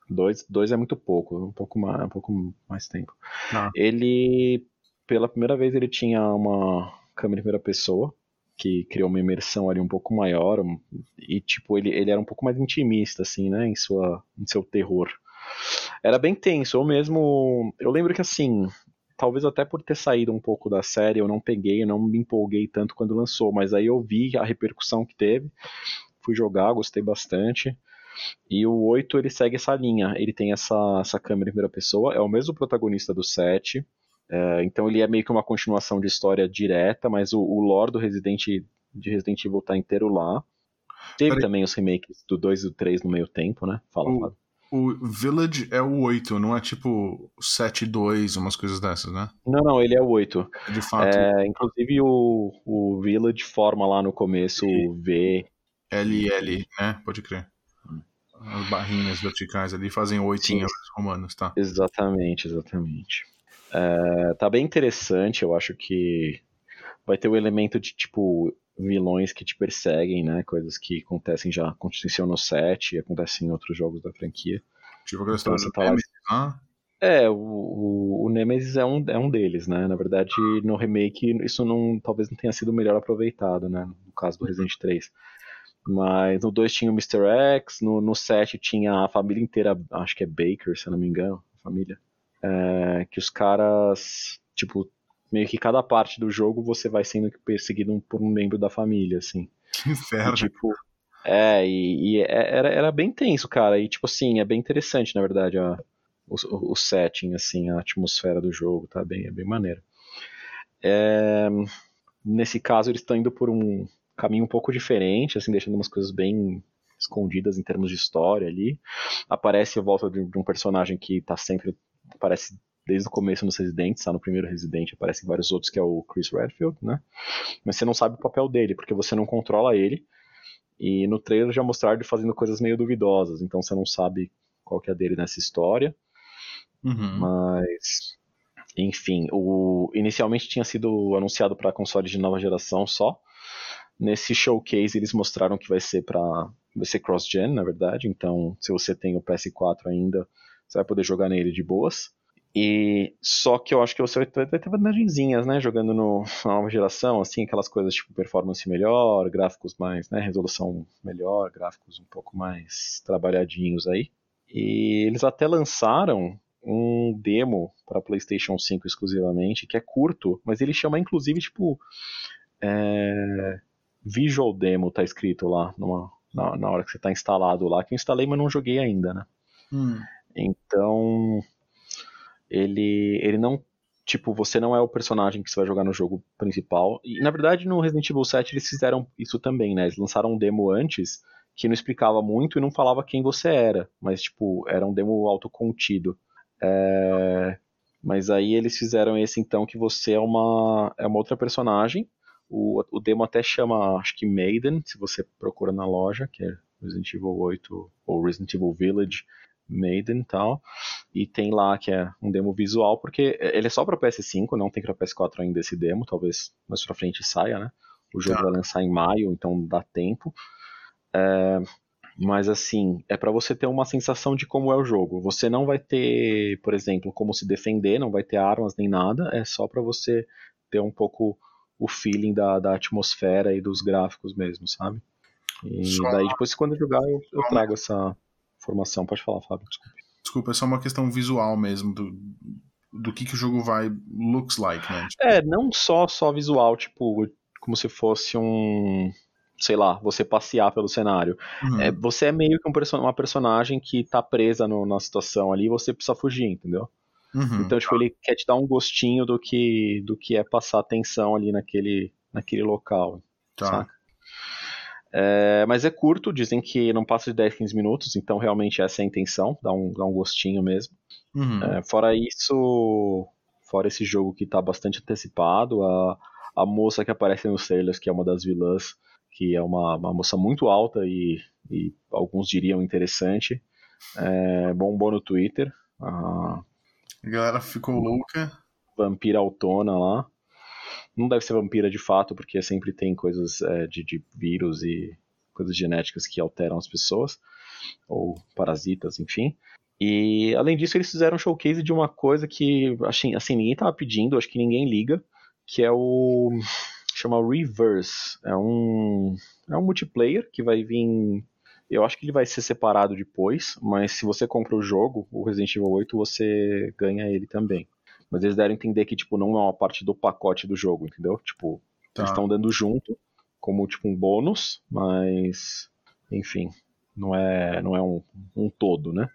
Dois, dois é muito pouco, um pouco mais, um pouco mais tempo. Tá. Ele, pela primeira vez, ele tinha uma câmera em primeira pessoa, que criou uma imersão ali um pouco maior e tipo ele, ele era um pouco mais intimista assim, né, em sua em seu terror. Era bem tenso, eu mesmo, eu lembro que assim, talvez até por ter saído um pouco da série, eu não peguei, eu não me empolguei tanto quando lançou, mas aí eu vi a repercussão que teve, fui jogar, gostei bastante. E o 8 ele segue essa linha, ele tem essa, essa câmera em primeira pessoa, é o mesmo protagonista do 7, é, então ele é meio que uma continuação de história direta, mas o, o lore do Resident, de Resident Evil tá inteiro lá. Teve também os remakes do 2 e do 3 no meio tempo, né? Fala, o, Fábio. O Village é o 8, não é tipo 7 2, umas coisas dessas, né? Não, não, ele é o 8. De fato. É, inclusive o, o Village forma lá no começo o V. LL, né? Pode crer. As barrinhas verticais ali fazem 8 em romanos, tá? Exatamente, exatamente. É, tá bem interessante, eu acho que vai ter o elemento de tipo vilões que te perseguem, né? Coisas que acontecem já, aconteciam no set e acontecem em outros jogos da franquia. Tipo aquela então, história do tá Nemesis, né? É, o, o, o, Nemesis é um, é um deles, né? Na verdade, no remake, isso não talvez não tenha sido melhor aproveitado, né? No caso do Resident 3. Mas no 2 tinha o Mr. X, no, no 7 tinha a família inteira, acho que é Baker, se eu não me engano, a família. É, que os caras, tipo, meio que cada parte do jogo você vai sendo perseguido por um membro da família, assim. Que inferno. E, tipo, é, e, e, é, era, era bem tenso, cara. E, tipo assim, é bem interessante, na verdade, a, o, o setting, assim, a atmosfera do jogo, tá bem, é bem maneiro. É, nesse caso, eles estão indo por um caminho um pouco diferente, assim, deixando umas coisas bem escondidas em termos de história ali. Aparece a volta de, de um personagem que tá sempre aparece desde o começo nos Residentes, tá no primeiro Resident, aparecem vários outros, que é o Chris Redfield, né? Mas você não sabe o papel dele, porque você não controla ele. E no trailer já mostraram ele fazendo coisas meio duvidosas, então você não sabe qual que é dele nessa história. Uhum. Mas, enfim, o inicialmente tinha sido anunciado para consoles de nova geração só. Nesse showcase eles mostraram que vai ser para vai ser cross-gen, na verdade. Então, se você tem o PS4 ainda, você vai poder jogar nele de boas. E só que eu acho que você vai ter vantagenzinhas, né? Jogando no, na nova geração, assim, aquelas coisas tipo performance melhor, gráficos mais, né? Resolução melhor, gráficos um pouco mais trabalhadinhos aí. E eles até lançaram um demo para PlayStation 5 exclusivamente, que é curto, mas ele chama inclusive tipo. É, Visual Demo tá escrito lá numa, na, na hora que você tá instalado lá, que eu instalei, mas não joguei ainda, né? Hum. Então, ele, ele não. Tipo, você não é o personagem que você vai jogar no jogo principal. E, na verdade, no Resident Evil 7 eles fizeram isso também, né? Eles lançaram um demo antes que não explicava muito e não falava quem você era. Mas, tipo, era um demo autocontido. É... Mas aí eles fizeram esse, então, que você é uma, é uma outra personagem. O, o demo até chama, acho que Maiden, se você procura na loja, que é Resident Evil 8 ou Resident Evil Village. Maiden e tal. E tem lá que é um demo visual, porque ele é só para PS5, não tem para PS4 ainda esse demo, talvez mais pra frente saia, né? O jogo tá. vai lançar em maio, então dá tempo. É, mas assim, é para você ter uma sensação de como é o jogo. Você não vai ter, por exemplo, como se defender, não vai ter armas nem nada, é só para você ter um pouco o feeling da, da atmosfera e dos gráficos mesmo, sabe? E só... daí depois quando eu jogar eu, eu trago essa, informação. Pode falar, Fábio, desculpe. Desculpa, é só uma questão visual mesmo, do, do que, que o jogo vai looks like, né? Tipo... É, não só, só visual, tipo, como se fosse um sei lá, você passear pelo cenário. Uhum. É, você é meio que um perso uma personagem que tá presa no, na situação ali e você precisa fugir, entendeu? Uhum. Então, tipo, ele quer te dar um gostinho do que, do que é passar atenção ali naquele, naquele local. Tá. saca? É, mas é curto, dizem que não passa de 10, 15 minutos, então realmente essa é a intenção, dá um, dá um gostinho mesmo. Uhum. É, fora isso, fora esse jogo que tá bastante antecipado, a, a moça que aparece nos trailers, que é uma das vilãs, que é uma, uma moça muito alta e, e alguns diriam interessante, é, bombou no Twitter, a A galera ficou louca. vampira autona lá. Não deve ser vampira de fato, porque sempre tem coisas é, de, de vírus e coisas genéticas que alteram as pessoas, ou parasitas, enfim. E além disso, eles fizeram um showcase de uma coisa que assim, assim ninguém tava pedindo, acho que ninguém liga, que é o chama Reverse. É um é um multiplayer que vai vir eu acho que ele vai ser separado depois, mas se você compra o jogo, o Resident Evil 8, você ganha ele também. Mas eles deram a entender que, tipo, não é uma parte do pacote do jogo, entendeu? Tipo, Tá. eles estão dando junto, como, tipo, um bônus, mas, enfim, não é, não é um, um todo, né?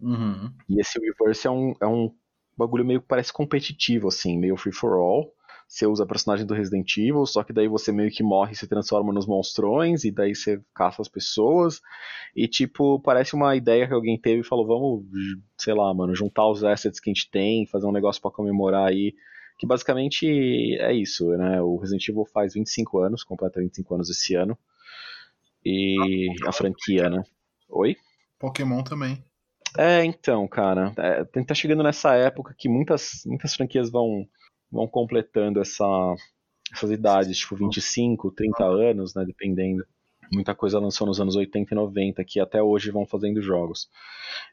Uhum. E esse Reverse é um, é um bagulho meio que parece competitivo, assim, meio free for all. Você usa a personagem do Resident Evil, só que daí você meio que morre e se transforma nos monstrões, e daí você caça as pessoas. E, tipo, parece uma ideia que alguém teve e falou: vamos, sei lá, mano, juntar os assets que a gente tem, fazer um negócio pra comemorar aí. Que basicamente é isso, né? O Resident Evil faz 25 anos, completa 25 anos esse ano. E a franquia, né? Oi? Pokémon também. É, então, cara, é, tem- tá chegando nessa época que muitas, muitas franquias vão, vão completando essa, essas idades, tipo 25, 30 anos, né, dependendo. Muita coisa lançou nos anos 80 e 90, que até hoje vão fazendo jogos.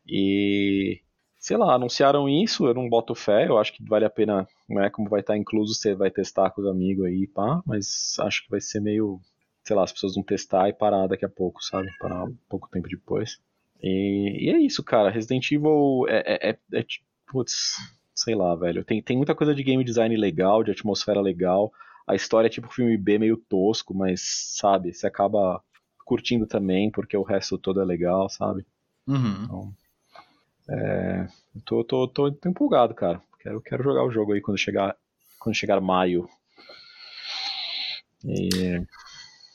E, sei lá, anunciaram isso, eu não boto fé, eu acho que vale a pena, né, como vai estar incluso, você vai testar com os amigos aí, pá, mas acho que vai ser meio, sei lá, as pessoas vão testar e parar daqui a pouco, sabe? Parar um pouco tempo depois. E, e é isso, cara. Resident Evil é, é, é, é putz, sei lá, velho. Tem, tem muita coisa de game design legal, de atmosfera legal. A história é tipo filme B meio tosco, mas, sabe, você acaba curtindo também, porque o resto todo é legal, sabe? Uhum. Eu tô, tô, tô, tô empolgado, cara. Quero, quero jogar o jogo aí quando chegar, quando chegar maio. E-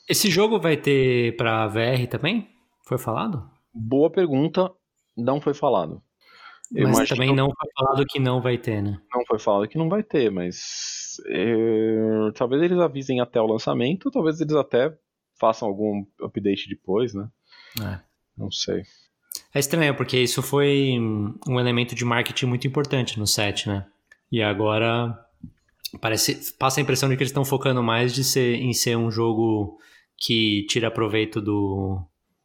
Esse jogo vai ter pra VR também? Foi falado? boa pergunta, não foi falado. Eu Mas imagino- também não foi falado que não vai ter, né? Não foi falado que não vai ter, mas é, talvez eles avisem até o lançamento, talvez eles até façam algum update depois, né? É. Não sei. É estranho, porque isso foi um elemento de marketing muito importante no set, né? E agora parece, passa a impressão de que eles estão focando mais de ser, em ser um jogo que tira proveito do,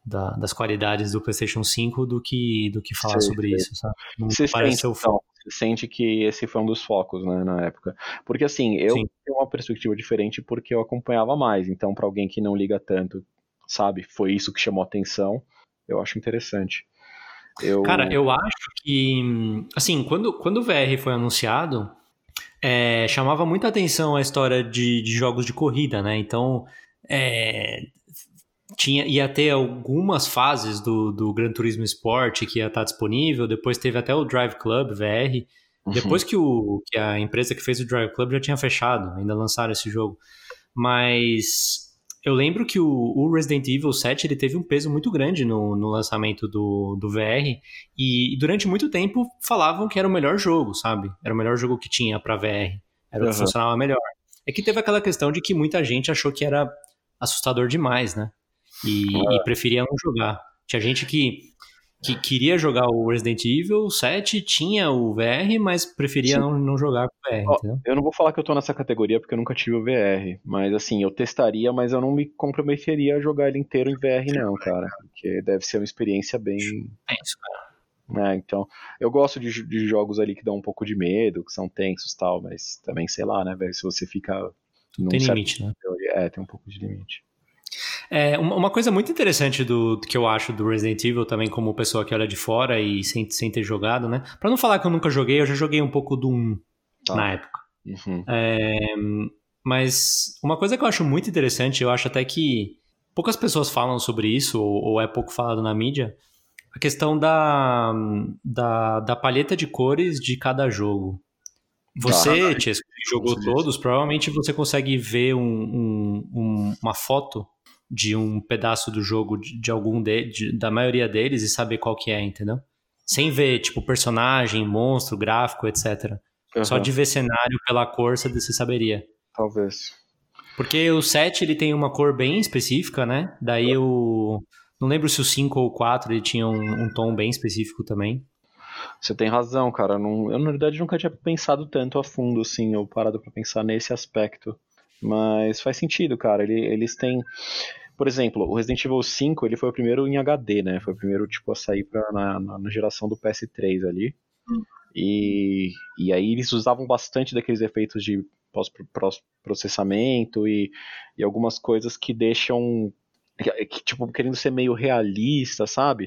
da- das qualidades do PlayStation 5 do que, do que falar Sei, sobre sei. isso, sabe? Não Você parece sente, então, você sente que esse foi um dos focos, né, na época. Porque assim, eu Sim. tenho uma perspectiva diferente porque eu acompanhava mais, então pra alguém que não liga tanto, sabe, foi isso que chamou a atenção, eu acho interessante. Eu... Cara, eu acho que, assim, quando, quando o VR foi anunciado, é, chamava muita atenção a história de, de jogos de corrida, né? Então, é, tinha, ia ter algumas fases do, do Gran Turismo Sport que ia estar disponível, depois teve até o Drive Club VR, Uhum. depois que, o, que a empresa que fez o Drive Club já tinha fechado, ainda lançaram esse jogo. Mas eu lembro que o, o Resident Evil 7 ele teve um peso muito grande no, no lançamento do, do VR. E, e durante muito tempo falavam que era o melhor jogo, sabe? Era o melhor jogo que tinha pra VR. Era o que Aham. funcionava melhor. É que teve aquela questão de que muita gente achou que era assustador demais, né? E, e preferia não jogar. Tinha gente que, que queria jogar o Resident Evil 7, tinha o VR, mas preferia Sim. não, não jogar com o VR, Ó? Eu não vou falar que eu tô nessa categoria porque eu nunca tive o VR, mas assim, eu testaria, mas eu não me comprometeria a jogar ele inteiro em VR não, cara, porque deve ser uma experiência bem, É isso, cara. né, então, eu gosto de, de jogos ali que dão um pouco de medo, que são tensos e tal, mas também, sei lá, né, velho, se você fica num Tem certo limite, né? é, tem um pouco de limite. É, uma coisa muito interessante do que eu acho do Resident Evil também como pessoa que olha de fora e sem, sem ter jogado, né? Pra não falar que eu nunca joguei, eu já joguei um pouco do 1 Tá. na época. Uhum. É, mas uma coisa que eu acho muito interessante, eu acho até que poucas pessoas falam sobre isso, ou, ou, é pouco falado na mídia, a questão da, da, da palheta de cores de cada jogo. Você, ah, Chesco, que jogou todos, provavelmente você consegue ver um, um, um, uma foto de um pedaço do jogo de, de algum de, de, da maioria deles e saber qual que é, entendeu? Sem ver, tipo, personagem, monstro, gráfico, etc. Uhum. Só de ver cenário pela cor você saberia. Talvez. Porque o 7 ele tem uma cor bem específica, né? Daí o. Não lembro se o 5 ou o 4 ele tinha um, um tom bem específico também. Você tem razão, cara. Não, eu, na verdade, nunca tinha pensado tanto a fundo, assim, ou parado para pensar nesse aspecto. Mas faz sentido, cara. Ele, eles têm. Por exemplo, o Resident Evil 5 ele foi o primeiro em HD, né? Foi o primeiro tipo, a sair pra, na, na, na geração do PS3 ali. Hum. E, e aí eles usavam bastante daqueles efeitos de pós-processamento e, e algumas coisas que deixam. Que, tipo, querendo ser meio realista, sabe?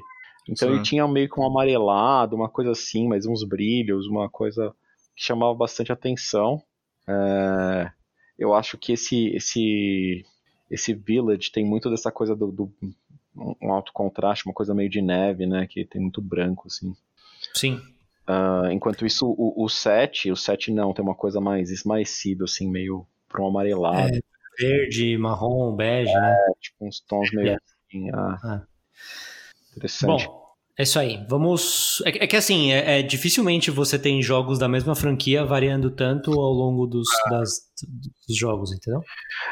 Então Sim. ele tinha meio que um amarelado, uma coisa assim, mas uns brilhos, uma coisa que chamava bastante atenção. É, eu acho que esse, esse, esse Village tem muito dessa coisa do, do, um alto contraste, uma coisa meio de neve, né? Que tem muito branco, assim. Sim. Uh, enquanto isso, o, o 7, o 7 não, tem uma coisa mais esmaecida, assim, meio para um amarelado. É, verde, marrom, bege, né? é, né? Tipo uns tons meio é. assim. Ah. ah. Interessante. Bom, é isso aí. Vamos. É, é que assim, é, é, dificilmente você tem jogos da mesma franquia variando tanto ao longo dos, ah. das, dos jogos, entendeu?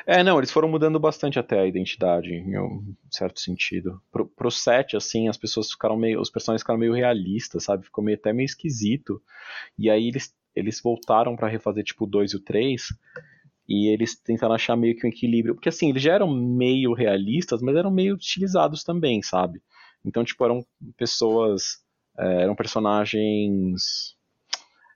É, não, eles foram mudando bastante até a identidade, em um certo sentido. Pro, pro set, assim, as pessoas ficaram meio. Os personagens ficaram meio realistas, sabe? Ficou meio, até meio esquisito. E aí eles, eles voltaram para refazer, tipo, o 2 e o 3. E eles tentaram achar meio que um equilíbrio. Porque assim, eles já eram meio realistas, mas eram meio utilizados também, sabe? Então, tipo, eram pessoas, é, eram personagens,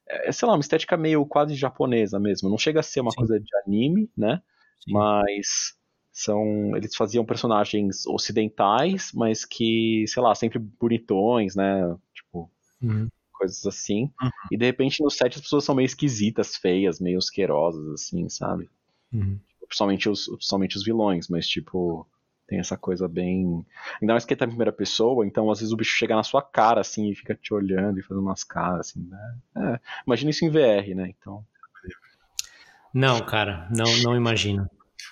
é, sei lá, uma estética meio quase japonesa mesmo. Não chega a ser uma Sim. coisa de anime, né? Sim. Mas são, eles faziam personagens ocidentais, mas que, sei lá, sempre bonitões, né? Tipo, uhum. coisas assim. Uhum. E de repente no set as pessoas são meio esquisitas, feias, meio asquerosas, assim, sabe? Uhum. Principalmente os, principalmente os vilões, mas tipo tem essa coisa bem. Ainda mais que tá em primeira pessoa, então às vezes o bicho chega na sua cara, assim, e fica te olhando e fazendo umas caras, assim, né? É, imagina isso em VR, né? Então. Não, cara, não, não imagino.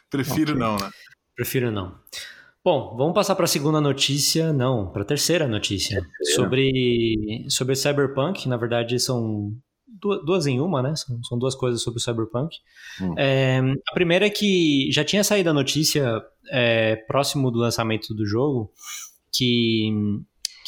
Prefiro okay. não, né? Prefiro não. Bom, vamos passar para a segunda notícia, não, para a terceira notícia, terceira. sobre sobre Cyberpunk. Na verdade, são duas em uma, né? São, são duas coisas sobre o Cyberpunk. Hum. É, a primeira é que já tinha saído a notícia é, próximo do lançamento do jogo que,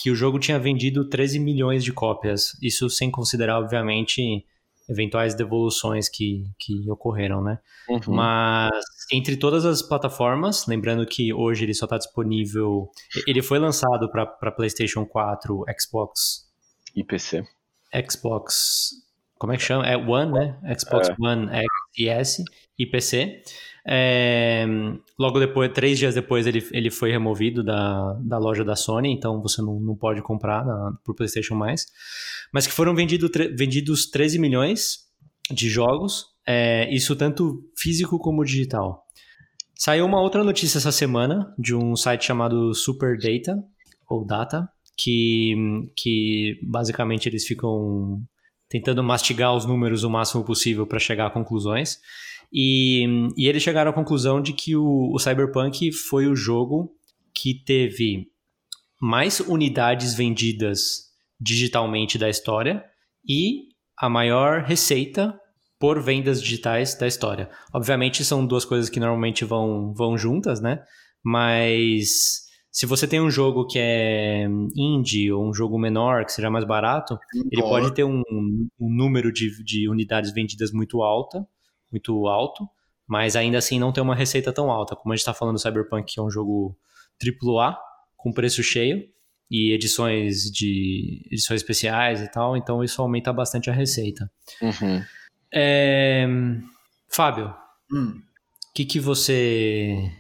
que o jogo tinha vendido 13 milhões de cópias. Isso sem considerar, obviamente, eventuais devoluções que, que ocorreram, né? Uhum. Mas entre todas as plataformas, lembrando que hoje ele só está disponível. Ele foi lançado para PlayStation 4, Xbox e PC. Xbox como é que chama? É One, né? Xbox é. One X e S e PC. É, logo depois, três dias depois, ele, ele foi removido da, da loja da Sony, então você não, não pode comprar na, pro PlayStation mais. Mas que foram vendido, vendidos 13 milhões de jogos, é, isso tanto físico como digital. Saiu uma outra notícia essa semana de um site chamado Super Data, ou Data, que, que basicamente eles ficam tentando mastigar os números o máximo possível para chegar a conclusões. E, e, eles chegaram à conclusão de que o, o Cyberpunk foi o jogo que teve mais unidades vendidas digitalmente da história e a maior receita por vendas digitais da história. Obviamente são duas coisas que normalmente vão, vão juntas, né? Mas se você tem um jogo que é indie ou um jogo menor, que seja mais barato, ele pode ter um, um número de, de unidades vendidas muito alta, muito alto, mas ainda assim não tem uma receita tão alta. Como a gente está falando do Cyberpunk, que é um jogo AAA, com preço cheio, e edições de edições especiais e tal, então isso aumenta bastante a receita. Uhum. É... Fábio, o hum. que, que você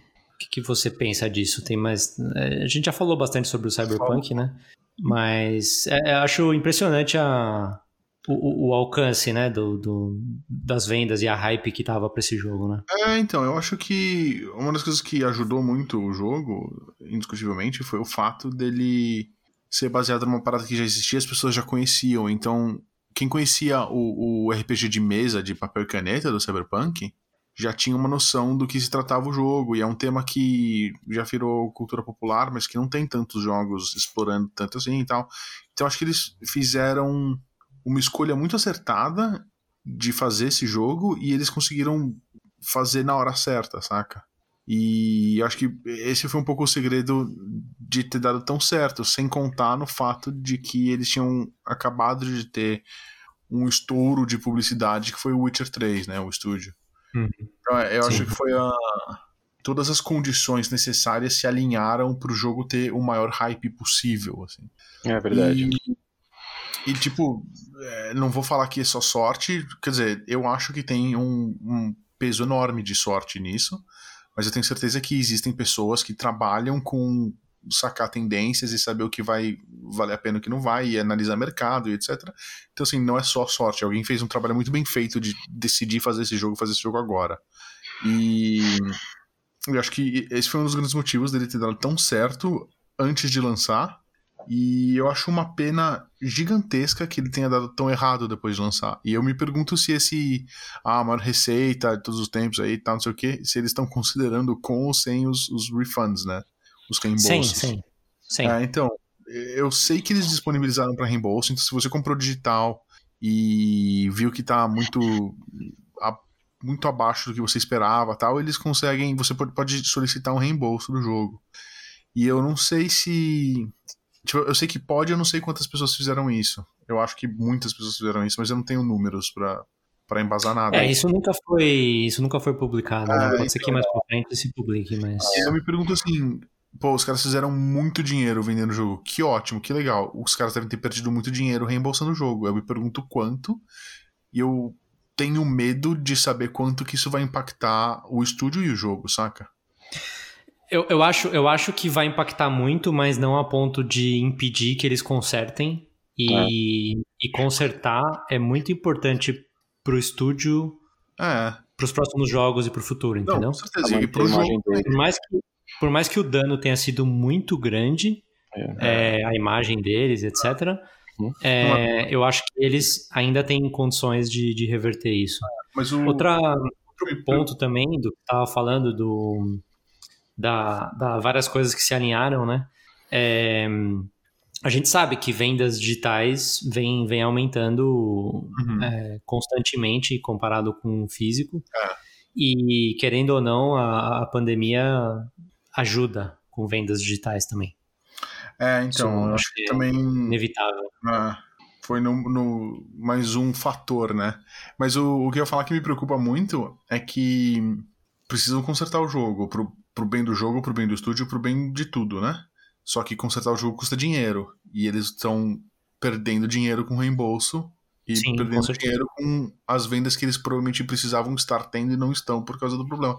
que, que você pensa disso? Tem mais. É, a gente já falou bastante sobre o Cyberpunk, né? Mas é, acho impressionante a, o, o alcance, né, do, do, das vendas e a hype que tava para esse jogo, né? É, então, eu acho que uma das coisas que ajudou muito o jogo, indiscutivelmente, foi o fato dele ser baseado numa parada que já existia, as pessoas já conheciam. Então, quem conhecia o, o RPG de mesa de papel e caneta do Cyberpunk já tinha uma noção do que se tratava o jogo, e é um tema que já virou cultura popular, mas que não tem tantos jogos explorando tanto assim e tal. Então acho que eles fizeram uma escolha muito acertada de fazer esse jogo e eles conseguiram fazer na hora certa, saca? E acho que esse foi um pouco o segredo de ter dado tão certo, sem contar no fato de que eles tinham acabado de ter um estouro de publicidade que foi o Witcher 3, né, o estúdio. Uhum. Então, eu Sim. acho que foi a todas as condições necessárias se alinharam para o jogo ter o maior hype possível, assim. É verdade. E, e tipo, é, não vou falar que é só sorte, quer dizer, eu acho que tem um, um peso enorme de sorte nisso, mas eu tenho certeza que existem pessoas que trabalham com sacar tendências e saber o que vai valer a pena e o que não vai, e analisar mercado e etc. Então, assim, não é só sorte. Alguém fez um trabalho muito bem feito de decidir fazer esse jogo, fazer esse jogo agora. E eu acho que esse foi um dos grandes motivos dele ter dado tão certo antes de lançar. E eu acho uma pena gigantesca que ele tenha dado tão errado depois de lançar. E eu me pergunto se esse. Ah, a maior receita de todos os tempos aí, tal, não sei o que, se eles estão considerando com ou sem os, os refunds, né? Os reembolsos. Sim, sim. sim. É, então, eu sei que eles disponibilizaram para reembolso, então se você comprou digital e viu que tá muito muito abaixo do que você esperava tal, eles conseguem, você pode, pode solicitar um reembolso do jogo. E eu não sei se. Tipo, eu sei que pode, eu não sei quantas pessoas fizeram isso. Eu acho que muitas pessoas fizeram isso, mas eu não tenho números para para embasar nada. É, isso nunca foi, isso nunca foi publicado. Né? É, né? Pode ser que então. mais pra frente se publique, mas. Eu me pergunto assim, pô, os caras fizeram muito dinheiro vendendo o jogo. Que ótimo, que legal. Os caras devem ter perdido muito dinheiro reembolsando o jogo. Eu me pergunto quanto. E eu tenho medo de saber quanto que isso vai impactar o estúdio e o jogo, saca? Eu, eu, acho, eu acho que vai impactar muito, mas não a ponto de impedir que eles consertem. E, é. e consertar é muito importante pro estúdio, é. pros próximos jogos e pro futuro, entendeu? Não, com certeza. E pro jogo, por mais, que, por mais que o dano tenha sido muito grande, é. É, a imagem deles, etc., Uhum. É, eu acho que eles ainda têm condições de, de reverter isso. O... Outra, outro ponto também do que estava falando do da, da, várias coisas que se alinharam, né? É, a gente sabe que vendas digitais vem, vem aumentando uhum. é, constantemente comparado com o físico. É. E querendo ou não, a, a pandemia ajuda com vendas digitais também. É, então, Isso acho que é também. Inevitável. É, foi no, no, mais um fator, né? Mas o, o que eu ia falar que me preocupa muito é que precisam consertar o jogo, pro, pro bem do jogo, pro bem do estúdio, pro bem de tudo, né? Só que consertar o jogo custa dinheiro. E eles estão perdendo dinheiro com reembolso e Sim, perdendo com dinheiro com as vendas que eles provavelmente precisavam estar tendo e não estão por causa do problema.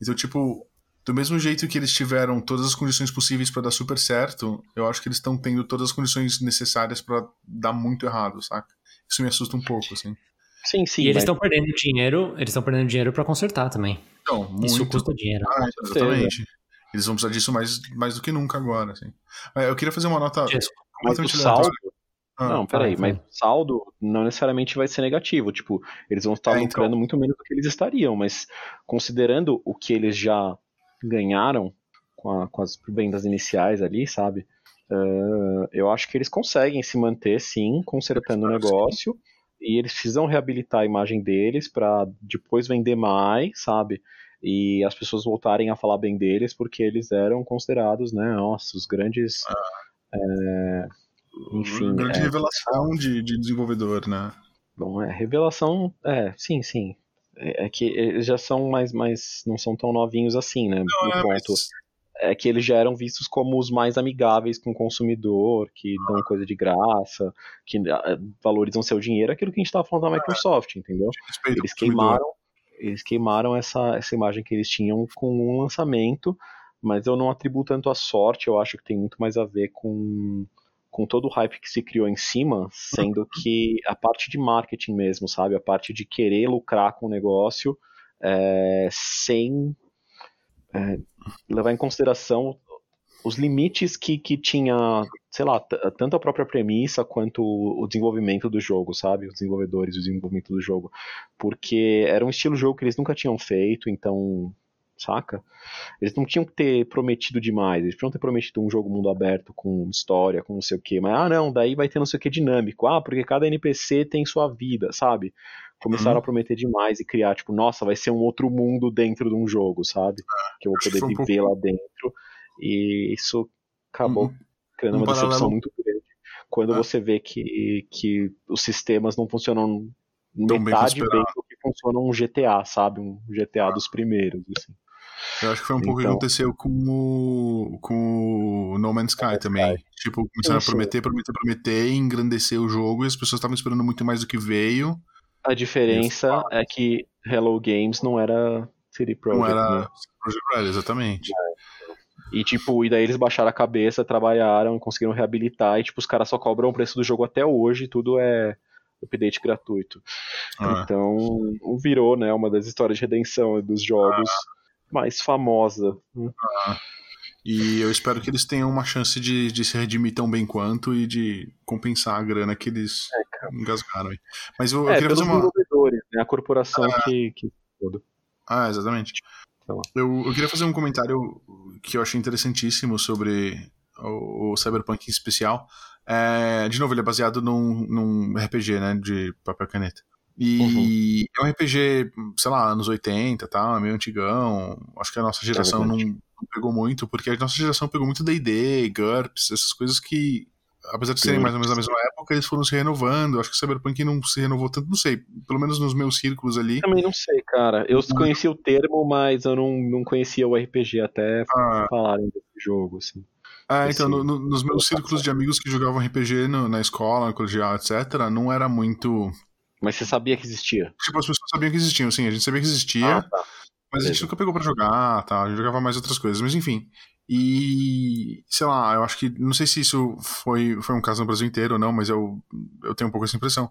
Então, tipo, do mesmo jeito que eles tiveram todas as condições possíveis para dar super certo, eu acho que eles estão tendo todas as condições necessárias para dar muito errado, saca? Isso me assusta um pouco, assim. Sim, sim. E eles estão perdendo dinheiro, eles estão perdendo dinheiro para consertar também. Então, muito... Isso custa dinheiro. Ah, exatamente. Eles vão precisar disso mais, mais do que nunca agora, assim. Eu queria fazer uma nota mas o saldo... Ah, não, peraí, mas o saldo não necessariamente vai ser negativo. Tipo, eles vão estar é, então. lucrando então... muito menos do que eles estariam, mas considerando o que eles já ganharam com, a, com as vendas iniciais ali, sabe? Uh, eu acho que eles conseguem se manter, sim, consertando o negócio. E eles precisam reabilitar a imagem deles para depois vender mais, sabe? E as pessoas voltarem a falar bem deles porque eles eram considerados, né? Nossa, os grandes. Ah. É, enfim. Grande é, revelação de, de desenvolvedor, né? Bom, é, revelação. É, sim, sim. É, é que eles já são mais, mais. não são tão novinhos assim, né? Não, no é, ponto. Mas... É que eles já eram vistos como os mais amigáveis com o consumidor, que dão coisa de graça, que ah, valorizam seu dinheiro, aquilo que a gente estava falando da Microsoft, entendeu? Eles queimaram, eles queimaram essa, essa imagem que eles tinham com um lançamento, mas eu não atribuo tanto a sorte, eu acho que tem muito mais a ver com, com todo o hype que se criou em cima, sendo que a parte de marketing mesmo, sabe? A parte de querer lucrar com o negócio é, sem é, levar em consideração os limites que, que tinha, sei lá, tanto a própria premissa quanto o desenvolvimento do jogo, sabe? Os desenvolvedores, o desenvolvimento do jogo. Porque era um estilo de jogo que eles nunca tinham feito, então saca? Eles não tinham que ter prometido demais, eles tinham ter prometido um jogo mundo aberto com história, com não sei o que, mas ah não, daí vai ter não sei o que dinâmico, ah, porque cada NPC tem sua vida, sabe? Começaram uhum. a prometer demais e criar, tipo, nossa, vai ser um outro mundo dentro de um jogo, sabe? É, que eu vou poder viver lá dentro. E isso acabou uhum. criando um uma paralelo... decepção muito grande. Quando é. você vê que, que os sistemas não funcionam metade bem, bem do que funciona um GTA, sabe? Um GTA dos primeiros, assim. Eu acho que foi um pouco o que então. aconteceu com o, com o No Man's Sky também. Tipo, começaram a prometer, prometer, prometer, engrandecer o jogo e as pessoas estavam esperando muito mais do que veio. A diferença é que Hello Games não era City Project. Não era né? Project Red, exatamente. É. E tipo, e daí eles baixaram a cabeça, trabalharam, conseguiram reabilitar, e tipo, os caras só cobram o preço do jogo até hoje, tudo é update gratuito. Ah. Então, virou, né, uma das histórias de redenção dos jogos. Ah mais famosa. Né? Ah, e eu espero que eles tenham uma chance de, de se redimir tão bem quanto e de compensar a grana que eles é, engasgaram. Mas eu, é, eu queria fazer uma. Né? A corporação ah, que, que. Ah, exatamente. Eu, eu queria fazer um comentário que eu achei interessantíssimo sobre o, o Cyberpunk em especial. É, de novo, ele é baseado num, num RPG, né? De papel caneta. E uhum. é um RPG, sei lá, anos 80 tá, meio antigão. Acho que a nossa é geração é não, não, pegou muito, porque a nossa geração pegou muito D&D, GURPS, essas coisas que, apesar de serem mais ou menos da mesma época, eles foram se renovando. Acho que o Cyberpunk não se renovou tanto, não sei. Pelo menos nos meus círculos ali. Também não sei, cara. Eu uhum. conhecia o termo, mas eu não, não conhecia o RPG até ah. falarem desse jogo, assim. Ah, então, no, no, nos meus círculos de amigos que jogavam RPG no, na escola, no colegial, etc., não era muito mas você sabia que existia? Tipo, as pessoas sabiam que existiam, sim. A gente sabia que existia. Ah, tá. Mas a gente nunca pegou para jogar, tá? A gente jogava mais outras coisas, mas enfim. E, sei lá, eu acho que. Não sei se isso foi, foi um caso no Brasil inteiro ou não, mas eu, eu tenho um pouco essa impressão.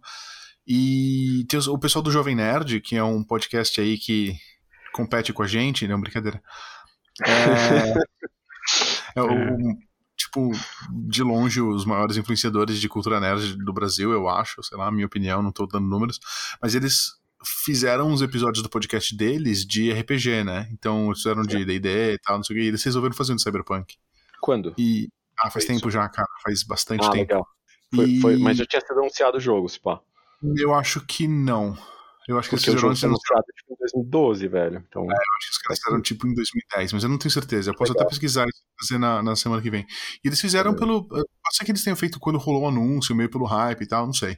E tem o pessoal do Jovem Nerd, que é um podcast aí que compete com a gente, não, brincadeira. É, *laughs* é o, tipo, de longe, os maiores influenciadores de cultura nerd do Brasil, eu acho, sei lá, minha opinião, não tô dando números, mas eles fizeram uns episódios do podcast deles de RPG, né? Então, eles fizeram de D&D e tal, não sei o que, e eles resolveram fazer um Cyberpunk. Quando? E, ah, faz foi tempo isso. já, cara, faz bastante ah, tempo. Legal. Foi, e... foi, mas já tinha sido anunciado o jogo, se pá. Eu acho que não. Eu acho que Porque eles fizeram o jogo foi tipo, em 2012, velho. Então... É, eu acho que os caras fizeram tipo em 2010, mas eu não tenho certeza. Eu posso Legal. até pesquisar e fazer na, na semana que vem. E eles fizeram é. pelo. Pode ser que eles tenham feito quando rolou o anúncio, meio pelo hype e tal, não sei.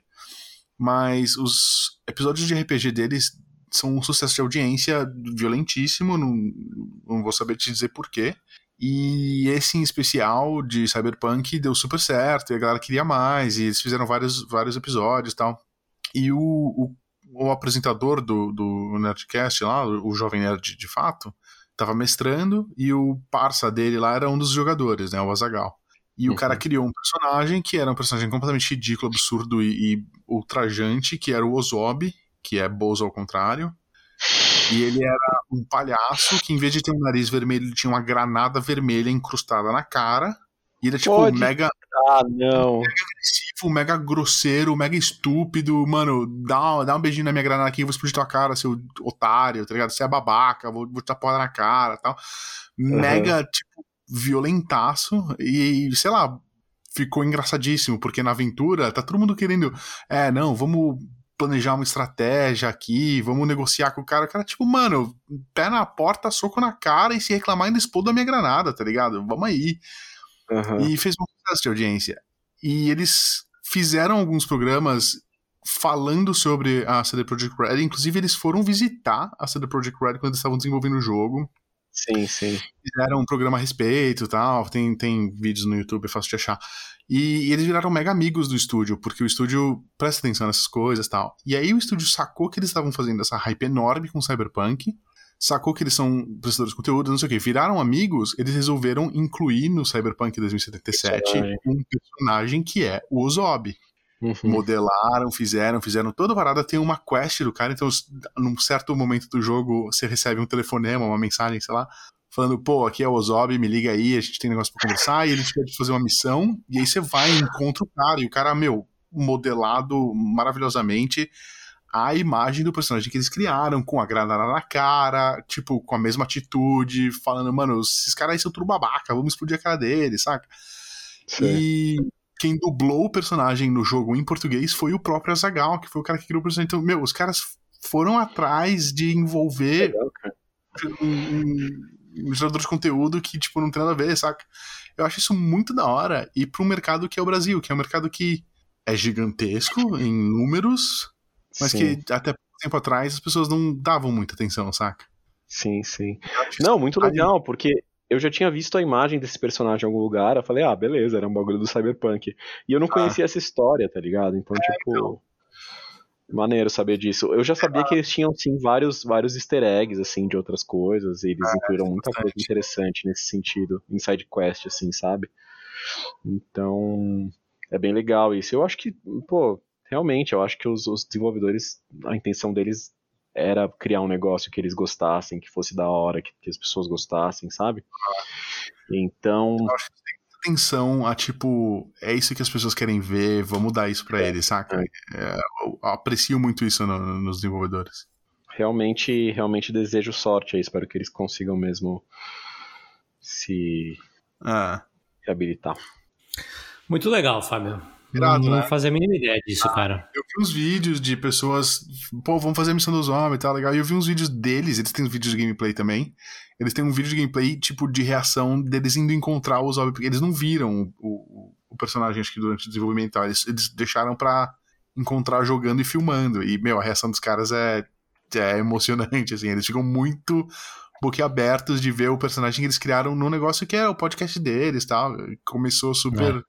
Mas os episódios de RPG deles são um sucesso de audiência violentíssimo, não, não vou saber te dizer porquê. E esse em especial de Cyberpunk deu super certo, e a galera queria mais, e eles fizeram vários, vários episódios e tal. E o, o o apresentador do, do Nerdcast lá, o Jovem Nerd de fato, estava mestrando e o parça dele lá era um dos jogadores, né, o Azagal. E uhum. o cara criou um personagem que era um personagem completamente ridículo, absurdo e, e ultrajante, que era o Ozob, que é Bozo ao contrário. E ele era um palhaço que, em vez de ter um nariz vermelho, ele tinha uma granada vermelha incrustada na cara. E ele é tipo Pode. mega. Ah, não. Mega agressivo, mega grosseiro, mega estúpido. Mano, dá, dá um beijinho na minha granada aqui, eu vou explodir tua cara, seu otário, tá ligado? Você é babaca, vou, dar porra na cara tal. Uhum. Mega, tipo, violentaço. E, sei lá, ficou engraçadíssimo, porque na aventura tá todo mundo querendo. É, não, vamos planejar uma estratégia aqui, vamos negociar com o cara. O cara, tipo, mano, pé na porta, soco na cara e se reclamar ainda exploda a minha granada, tá ligado? Vamos aí. Uhum. E fez um sucesso de audiência. E eles fizeram alguns programas falando sobre a CD Projekt Red. Inclusive, eles foram visitar a CD Projekt Red quando eles estavam desenvolvendo o jogo. Sim, sim. Fizeram um programa a respeito tal. Tem, tem vídeos no YouTube, é fácil de achar. E, e, eles viraram mega amigos do estúdio, porque o estúdio presta atenção nessas coisas tal. E aí o estúdio sacou que eles estavam fazendo essa hype enorme com Cyberpunk sacou que eles são prestadores de conteúdo, não sei o que, viraram amigos, eles resolveram incluir no Cyberpunk 2077 Personagem. um personagem que é o Ozob. Uhum. Modelaram, fizeram, fizeram toda a parada. Tem uma quest do cara, então num certo momento do jogo você recebe um telefonema, uma mensagem, sei lá, falando, pô, aqui é o Ozob, me liga aí, a gente tem negócio pra conversar, e ele te pede fazer uma missão, e aí você vai e encontra o cara, e o cara, meu, modelado maravilhosamente a imagem do personagem que eles criaram, com a granada na cara, tipo, com a mesma atitude, falando, mano, esses caras aí são tudo babaca, vamos explodir a cara deles, saca? Sim. E quem dublou o personagem no jogo em português foi o próprio Azagal, que foi o cara que criou o personagem. Então, meu, os caras foram atrás de envolver Legal, um, um, um gerador de conteúdo que, tipo, não tem nada a ver, saca? Eu acho isso muito da hora. E para um mercado que é o Brasil, que é um mercado que é gigantesco em números, mas Sim. que até tempo atrás as pessoas não davam muita atenção, saca? Sim, sim. Não, muito legal, porque eu já tinha visto a imagem desse personagem em algum lugar, eu falei, ah, beleza, era um bagulho do Cyberpunk. E eu não conhecia essa história, tá ligado? Então, tipo. Maneiro saber disso. Eu já sabia que eles tinham, sim, vários, vários easter eggs, assim, de outras coisas, e eles incluíram muita coisa interessante nesse sentido, em side quest, assim, sabe? Então, é bem legal isso. Eu acho que, pô, realmente, eu acho que os, os desenvolvedores, a intenção deles era criar um negócio que eles gostassem, que fosse da hora, que, que as pessoas gostassem, sabe? Então, Eu acho que tem atenção a tipo, é isso que as pessoas querem ver, vamos dar isso pra eles, saca? É, eu aprecio muito isso no- nos desenvolvedores. realmente, realmente desejo sorte aí, espero que eles consigam mesmo se Ah, reabilitar. Muito legal, Fábio. Irado, não né? fazia a mínima ideia disso, cara. eu vi uns vídeos de pessoas, pô, vamos fazer a missão dos homens e tal, legal. E eu vi uns vídeos deles, eles têm uns vídeos de gameplay também. Eles têm um vídeo de gameplay, tipo, de reação deles indo encontrar os homens, porque eles não viram o, o, personagem, acho que durante o desenvolvimento e tal. Eles, eles deixaram pra encontrar jogando e filmando. E, meu, a reação dos caras é, é emocionante, assim. Eles ficam muito boquiabertos de ver o personagem que eles criaram no negócio que é o podcast deles e tal. Começou super.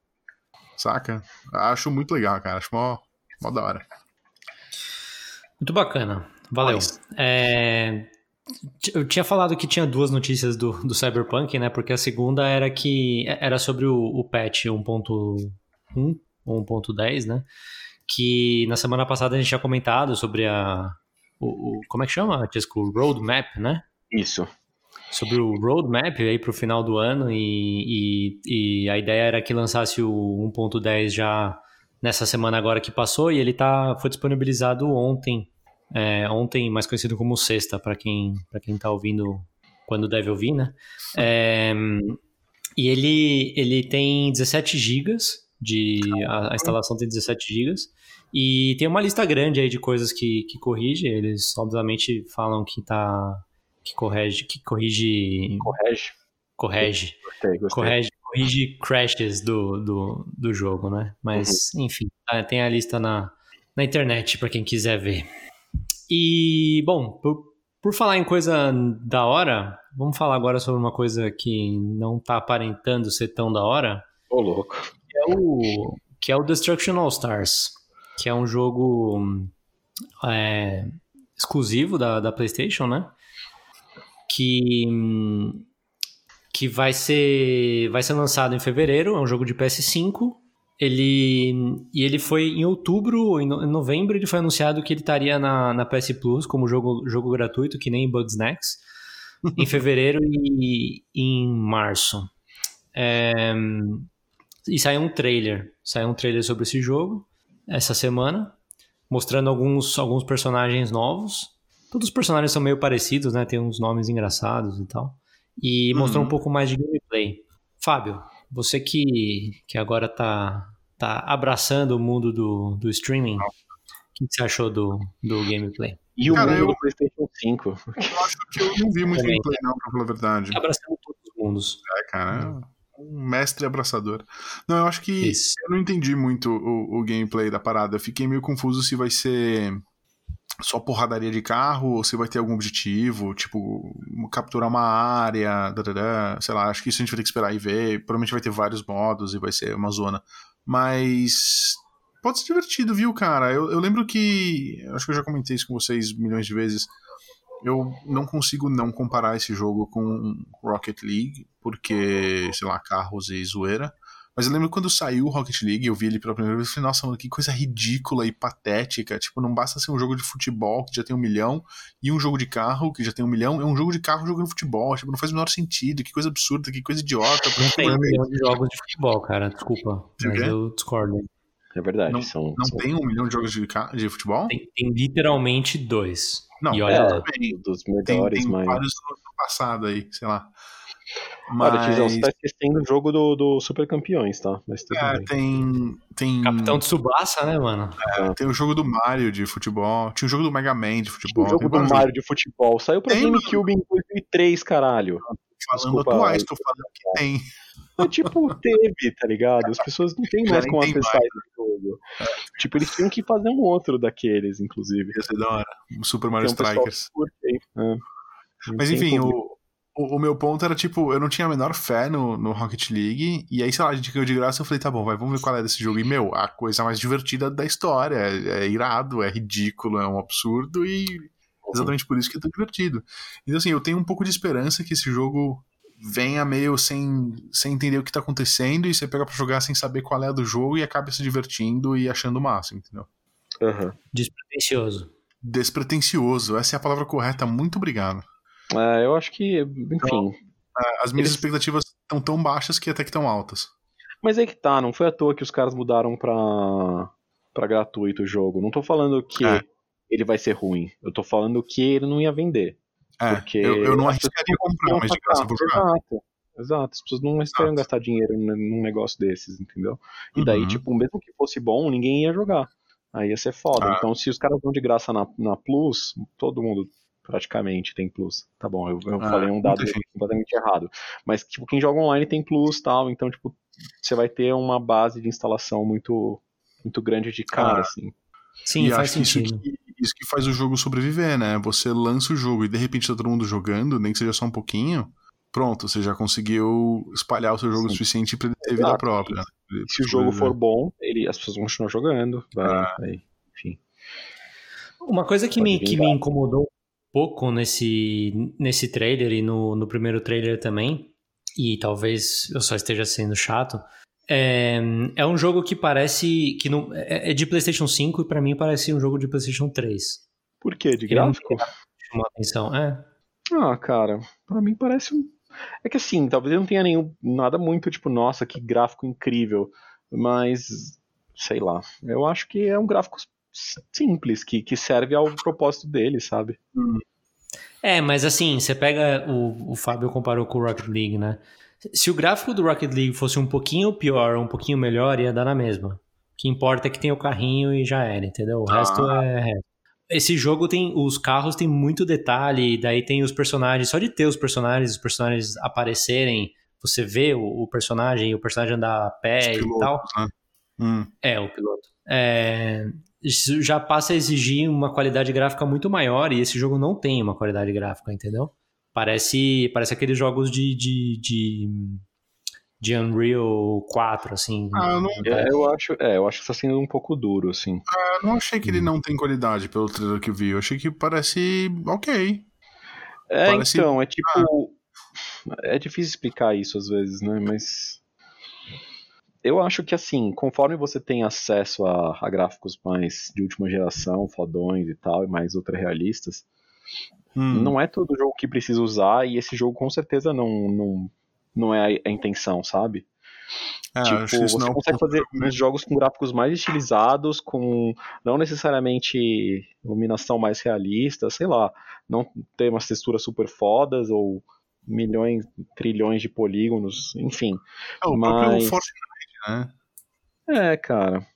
Saca? Acho muito legal, cara. Acho mó, mó da hora. Muito bacana. Valeu. Mas- É, Eu tinha falado que tinha duas notícias do, do Cyberpunk, né? Porque a segunda era que era sobre o, o patch 1.1 ou 1.10, né? Que na semana passada a gente tinha comentado sobre a. O, o- como é que chama, Tisco? O roadmap, né? Isso. Sobre o roadmap aí para o final do ano e, e, e a ideia era que lançasse o 1.10 já nessa semana agora que passou e ele tá, foi disponibilizado ontem, é, ontem mais conhecido como sexta para quem para quem tá ouvindo quando deve ouvir, né? É, e ele ele tem 17 GB de a, a instalação tem 17 GB e tem uma lista grande aí de coisas que, que corrige. Eles obviamente falam que tá que corrige, que corrige, Correge. corrige, Gostei, gostei. corrige, corrige crashes do, do, do jogo, né? Mas, enfim, tá- tem a lista na, na internet para quem quiser ver. E, bom, por, por falar em coisa da hora, vamos falar agora sobre uma coisa que não tá aparentando ser tão da hora, Ô, louco. que é o, que é o Destruction All Stars, que é um jogo é, exclusivo da, da PlayStation, né? Que, que vai ser vai ser lançado em fevereiro, é um jogo de PS5. Ele e ele foi em outubro, em no- em novembro ele foi anunciado que ele estaria na, na PS Plus como jogo, jogo gratuito, que nem Bugsnax, em *laughs* fevereiro e em março. É, e saiu um trailer. Saiu um trailer sobre esse jogo essa semana, mostrando alguns, alguns personagens novos. Todos os personagens são meio parecidos, né? Tem uns nomes engraçados e tal. E mostrou Uhum. um pouco mais de gameplay. Fábio, você que, que agora tá, tá abraçando o mundo do, do streaming, o que você achou do, do gameplay? E o Cara, mundo eu- do PlayStation 5. Eu acho que eu não vi muito Também. gameplay, não, pra falar a verdade. Abraçando todos os mundos. É, cara. Um mestre abraçador. Não, eu acho que Isso. eu não entendi muito o, o gameplay da parada. Eu fiquei meio confuso se vai ser só porradaria de carro ou se vai ter algum objetivo, tipo, capturar uma área, dadadá, sei lá, acho que isso a gente vai ter que esperar e ver. Provavelmente vai ter vários modos e vai ser uma zona. Mas pode ser divertido, viu, cara? Eu, eu lembro que. Acho que eu já comentei isso com vocês milhões de vezes. eu não consigo não comparar esse jogo com Rocket League, porque, sei lá, carros e zoeira. Mas eu lembro quando saiu o Rocket League, eu vi ele pela primeira vez e falei, nossa, mano, que coisa ridícula e patética. Tipo, não basta ser um jogo de futebol que já tem um milhão e um jogo de carro que já tem um milhão. É um jogo de carro jogando futebol. Tipo, não faz o menor sentido. Que coisa absurda, que coisa idiota. Não tem um milhão de jogos de futebol, cara. Desculpa. Mas eu discordo. É verdade. Não, são, não são... tem um milhão de jogos de, de futebol? Tem, tem literalmente dois. Não, e olha é, lá. dos melhores, tem, tem mas... vários no passado aí, sei lá. Mas... Olha, Tizão, Mas você tá esquecendo o jogo do, do Super Campeões, tá? Mas tudo é, bem. tem, tem, Capitão Tsubasa, né, mano? é, tem o jogo do Mario de futebol, tinha o jogo do Mega Man de futebol. O jogo tem do Mario de futebol saiu pra Tem, GameCube em 2003, caralho. falando Desculpa, atuais, tô falando que tem. É, tipo, teve, tá ligado? As pessoas não têm mais como acessar esse jogo. Tipo, eles tinham que fazer um outro daqueles, inclusive. Ia ser da hora. O Super Mario pessoal Strikers. É. Mas enfim, público. o, o, o meu ponto era tipo, eu não tinha a menor fé no, no Rocket League, e aí, sei lá, a gente caiu de graça, eu falei, tá bom, vai, vamos ver qual é desse jogo. E, meu, a coisa mais divertida da história, é, é irado, é ridículo, é um absurdo, e exatamente por isso que é tão divertido. Então, assim, eu tenho um pouco de esperança que esse jogo venha meio sem, sem entender o que tá acontecendo, e você pega pra jogar sem saber qual é a do jogo, e acaba se divertindo e achando o máximo, entendeu? Aham. Despretensioso. Despretensioso, essa é a palavra correta, muito obrigado. É, eu acho que, enfim. Ah, As minhas Eles- expectativas estão tão baixas que até que estão altas. Mas aí que tá, não foi à toa que os caras mudaram pra, pra gratuito o jogo. Não tô falando que É. ele vai ser ruim. Eu tô falando que ele não ia vender. É, Porque eu, eu não arriscaria comprar, mas de graça vou jogar. Exato. Exato, as pessoas não Exato. gastar dinheiro num negócio desses, entendeu? E daí, Uhum. tipo, mesmo que fosse bom, ninguém ia jogar. Aí ia ser foda. Ah. Então, se os caras dão de graça na, na Plus, todo mundo praticamente tem Plus. Tá bom, eu, eu Ah, falei um dado completamente errado. Mas, tipo, quem joga online tem Plus tal, então, tipo, você vai ter uma base de instalação muito, muito grande de cara, Ah. assim. Sim, e faz acho que isso, sentido. que isso que faz o jogo sobreviver, né? Você lança o jogo e de repente tá todo mundo jogando, nem que seja só um pouquinho. Pronto, você já conseguiu espalhar o seu jogo o suficiente pra ele ter vida própria. né? Se o jogo for bom, ele, as pessoas vão continuar jogando. Vai, Ah. vai, enfim. Uma coisa que Pode me, que me incomodou um pouco nesse, nesse trailer e no, no primeiro trailer também, e talvez eu só esteja sendo chato, é, é um jogo que parece que não, é, é de PlayStation 5 e pra mim parece um jogo de PlayStation 3. Por quê? De gráfico? Atenção. É, Ah, cara, pra mim parece um. É que assim, talvez ele não tenha nenhum nada muito tipo, nossa, que gráfico incrível, mas sei lá. Eu acho que é um gráfico simples que, que serve ao propósito dele, sabe? É, mas assim, você pega. O, o Fábio comparou com o Rocket League, né? Se o gráfico do Rocket League fosse um pouquinho pior, um pouquinho melhor, ia dar na mesma. O que importa é que tem o carrinho e já era, entendeu? O Ah. resto é. resto. Esse jogo tem. Os carros tem muito detalhe, e daí tem os personagens. Só de ter os personagens, os personagens aparecerem, você vê o, o personagem, o personagem andar a pé Os e pilotos, tal. né? Hum, É, o piloto. É, já passa a exigir uma qualidade gráfica muito maior e esse jogo não tem uma qualidade gráfica, entendeu? Parece, parece aqueles jogos de, de, de, de Unreal 4, assim. Ah, eu não- É, eu acho, é, eu acho que tá sendo um pouco duro, assim. eu não achei que Hum. ele não tem qualidade pelo trailer que eu vi. Eu achei que parece ok. É, Parece- então, é tipo. É difícil explicar isso às vezes, né? Mas. Eu acho que assim, conforme você tem acesso a, a gráficos mais de última geração, fodões e tal, e mais ultra realistas, Hum, não é todo jogo que precisa usar, e esse jogo com certeza não, não, não é a, intenção, sabe? é, tipo, você não é consegue ponto fazer uns jogos com gráficos mais estilizados, com não necessariamente iluminação mais realista, sei lá, não ter umas texturas super fodas ou milhões, trilhões de polígonos, enfim. É, o próprio mas- Fortnite, né? É, cara.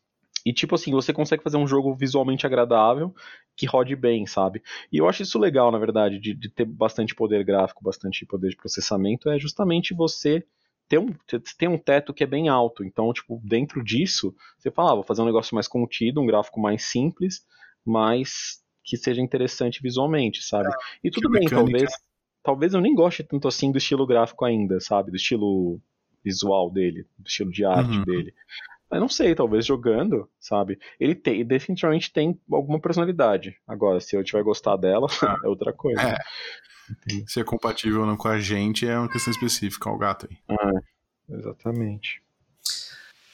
E tipo assim, você consegue fazer um jogo visualmente agradável que rode bem, sabe? E eu acho isso legal, na verdade, de, de ter bastante poder gráfico, bastante poder de processamento, é justamente você ter um, ter- um teto que é bem alto. Então, tipo, dentro disso, você fala, ah, vou fazer um negócio mais contido, um gráfico mais simples, mas que seja interessante visualmente, sabe? E tudo bem, mecânica- talvez, talvez eu nem goste tanto assim do estilo gráfico ainda, sabe? Do estilo visual dele, do estilo de arte Uhum. dele. Eu não sei, talvez jogando, sabe? Ele tem, definitivamente tem alguma personalidade. Agora, se eu tiver gostar dela, *laughs* é outra coisa. É. Se é compatível ou não com a gente é uma questão específica ao gato aí. É, exatamente.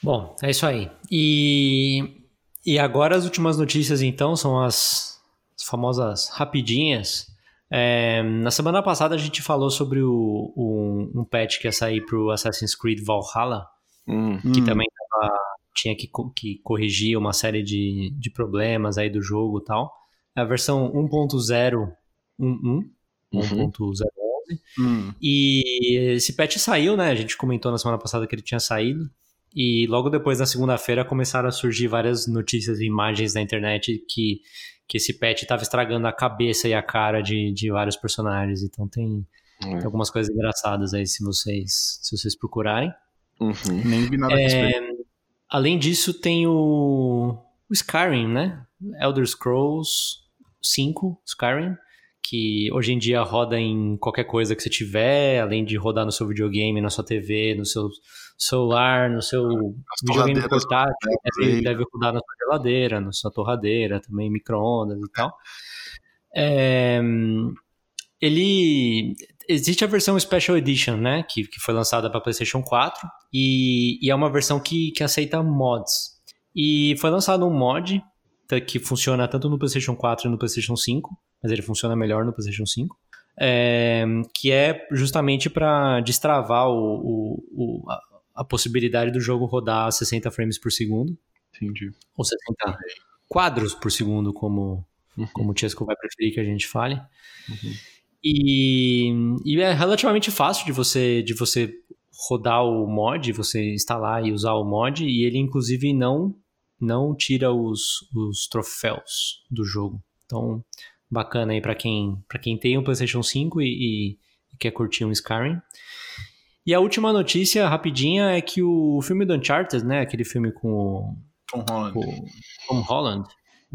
Bom, é isso aí. E, e agora as últimas notícias, então, são as, as famosas rapidinhas. É, na semana passada a gente falou sobre o, o, um patch que ia sair para o Assassin's Creed Valhalla, Hum. que Hum. também tava- tinha que, que corrigir uma série de, de problemas aí do jogo e tal. É a versão 1.011, Uhum. 1.011. Hum. E esse patch saiu, né? A gente comentou na semana passada que ele tinha saído. E logo depois, na segunda-feira, começaram a surgir várias notícias e imagens na internet que, que esse patch estava estragando a cabeça e a cara de, de vários personagens. Então tem, É. tem algumas coisas engraçadas aí se vocês, se vocês procurarem. Uhum. Nem vi nada. É, além disso, tem o, o Skyrim, né? Elder Scrolls 5, Skyrim, que hoje em dia roda em qualquer coisa que você tiver, além de rodar no seu videogame, na sua TV, no seu celular, no seu videogame torradeiras, portátil, deve, aí. deve rodar na sua geladeira, na sua torradeira, também micro-ondas e tal. É, ele existe a versão Special Edition, né, que, que foi lançada para PlayStation 4 e, e é uma versão que, que aceita mods. E foi lançado um mod tá, que funciona tanto no PlayStation 4 e no PlayStation 5, mas ele funciona melhor no PlayStation 5. é, que é justamente para destravar o, o- o- a, a possibilidade do jogo rodar a 60 frames por segundo, Entendi. ou 60 quadros por segundo, como, Uhum. como o Chesco vai preferir que a gente fale. Uhum. E, e é relativamente fácil de você, de você rodar o mod, você instalar e usar o mod, e ele inclusive não, não tira os, os troféus do jogo. Então, bacana aí para quem, pra quem tem um PlayStation 5 e, e- e quer curtir um Skyrim. E a última notícia, rapidinha, é que o filme do Uncharted, né, aquele filme com o Tom Holland. o Tom Holland,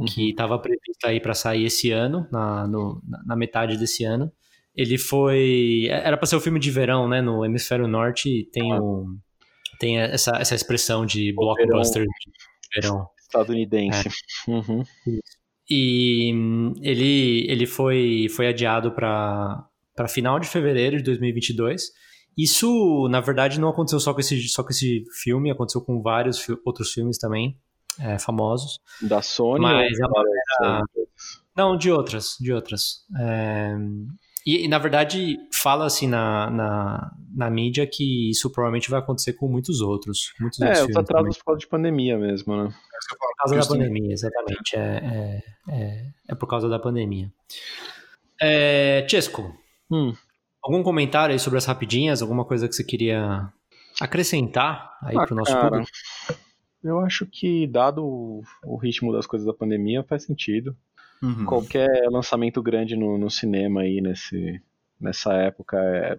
que estava previsto aí para sair esse ano, na, no- na- metade desse ano. Ele foi. Era para ser o filme de verão, né? No Hemisfério Norte tem, o, tem essa, essa expressão de blockbuster de verão. Estadunidense. Uhum. E hum, ele, ele foi, foi adiado para final de fevereiro de 2022. Isso, na verdade, não aconteceu só com esse, só com esse filme, aconteceu com vários fi- outros filmes também, é, famosos. Da Sony Mas a Não, de outras, de outras. É, E, e, na verdade, fala-se na, na, na mídia que isso provavelmente vai acontecer com muitos outros. Muitos É, outros os atrasos por causa de pandemia mesmo, né? Por causa da pandemia, exatamente. É, é, é, é por causa da pandemia. É, Chesco, Hum. algum comentário aí sobre as rapidinhas? Alguma coisa que você queria acrescentar aí Ah, pro nosso cara, público? Eu acho que, dado o, o ritmo das coisas da pandemia, faz sentido. Uhum. Qualquer lançamento grande no, no cinema aí nesse, nessa época é-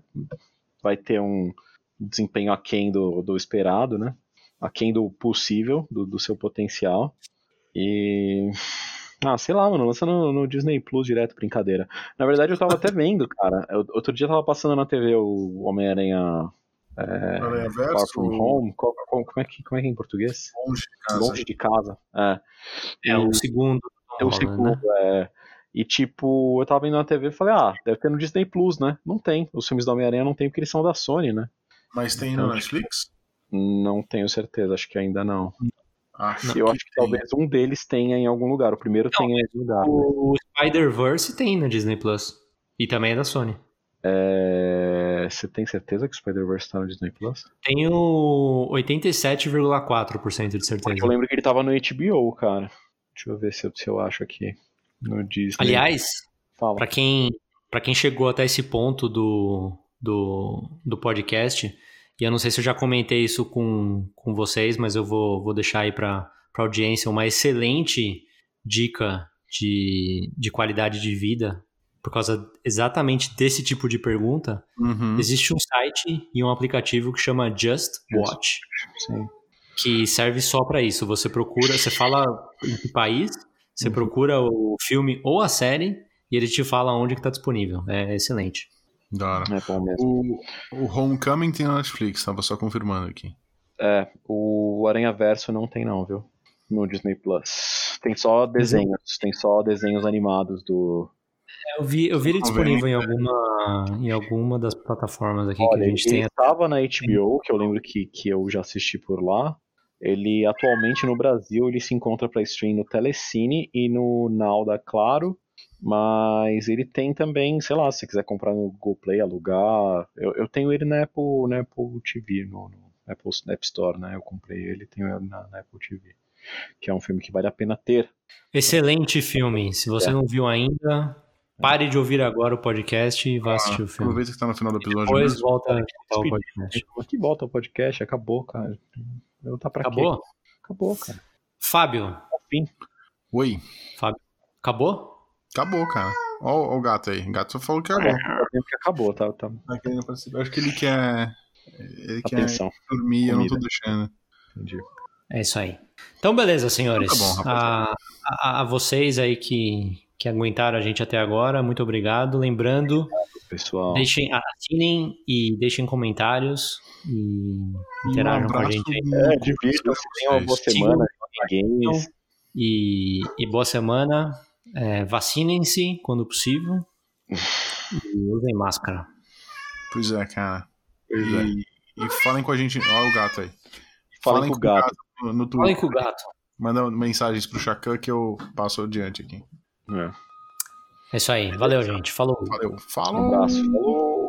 vai ter um desempenho aquém do, do esperado, né? Aquém do possível, do, do seu potencial. E. Ah, sei lá, mano, lança no, no Disney Plus direto, brincadeira. Na verdade, eu tava até vendo, cara. Eu- outro dia eu tava passando na TV o Homem-Aranha é, Aranha Far From Home. Qual- como, é que, como é que é em português? longe de casa. Longe de casa. É. É o segundo. Segundo, né? é. E tipo, eu tava vendo na TV e falei, ah, deve ter no Disney Plus, né? Não tem. Os filmes da Homem-Aranha não tem porque eles são da Sony, né? Mas tem no Netflix? Não tenho certeza, acho que ainda não. Acho eu acho que tem. talvez um deles tenha em algum lugar. O primeiro Não, tenha em algum lugar. né? O Spider-Verse tem na Disney Plus. E também é da Sony. É... Você tem certeza que o Spider-Verse tá no Disney Plus? Tenho 87,4% de certeza. Porque eu lembro que ele tava no HBO, cara. Deixa eu ver se eu, se eu acho aqui. No Disney. Aliás, para quem, pra quem chegou até esse ponto do, do, do podcast, e eu não sei se eu já comentei isso com, com vocês, mas eu vou, vou deixar aí para a audiência uma excelente dica de, de qualidade de vida, por causa exatamente desse tipo de pergunta. Uhum. Existe um site e um aplicativo que chama Just Watch. Sim. Que serve só para isso. Você procura, você fala em que país, você Uhum. procura o filme ou a série e ele te fala onde que tá disponível. É excelente. Da hora. É bom mesmo. O, o Homecoming tem na Netflix, tava só confirmando aqui. É, o Aranha Verso não tem não, viu? No Disney Plus. Tem só desenhos, tem só desenhos animados do. Eu vi, eu vi ele disponível em alguma, em alguma das plataformas aqui Olha, que a gente ele tem. estava na HBO, que eu lembro que, que eu já assisti por lá. Ele atualmente no Brasil ele se encontra para stream no Telecine e no Now da Claro. Mas ele tem também, sei lá, se você quiser comprar no Google Play, alugar. Eu, eu tenho ele na Apple, na Apple TV, no, no Apple App Store, né? Eu comprei ele, tenho ele na, na Apple TV. Que é um filme que vale a pena ter. Excelente filme. Se você É. não viu ainda, pare de ouvir agora o podcast e vá assistir o filme. Aproveita que tá no final do episódio. Depois mesmo. volta a escutar o podcast. Mas que volta o podcast, acabou, cara. Eu tá pra Acabou? quê? Acabou, cara. Fábio, Fim. Oi. acabou? Acabou, cara. Ó, ó o gato aí. O gato só falou que acabou. Tempo que acabou, tá? tá Tá. Acho que ele quer. Ele quer atenção. dormir, eu não tô Comida. deixando. Entendi. É isso aí. Então, beleza, senhores. Então tá bom, rapaziada. a, a- a vocês aí que, que aguentaram a gente até agora, muito obrigado. Lembrando, Pessoal. deixem, assinem e deixem comentários e interajam um com a gente É, divirtam-se, tenham uma boa semana. Games. E, e boa semana. É, Vacinem-se quando possível. E usem máscara. Pois é, cara. Pois é. E, e falem com a gente. Olha o gato aí. Falem com o gato. no, no Falem com o gato. Manda mensagens pro Chacan que eu passo adiante aqui. É. É isso aí. Valeu, gente. Falou. Valeu. Um Falou! abraço. Falou.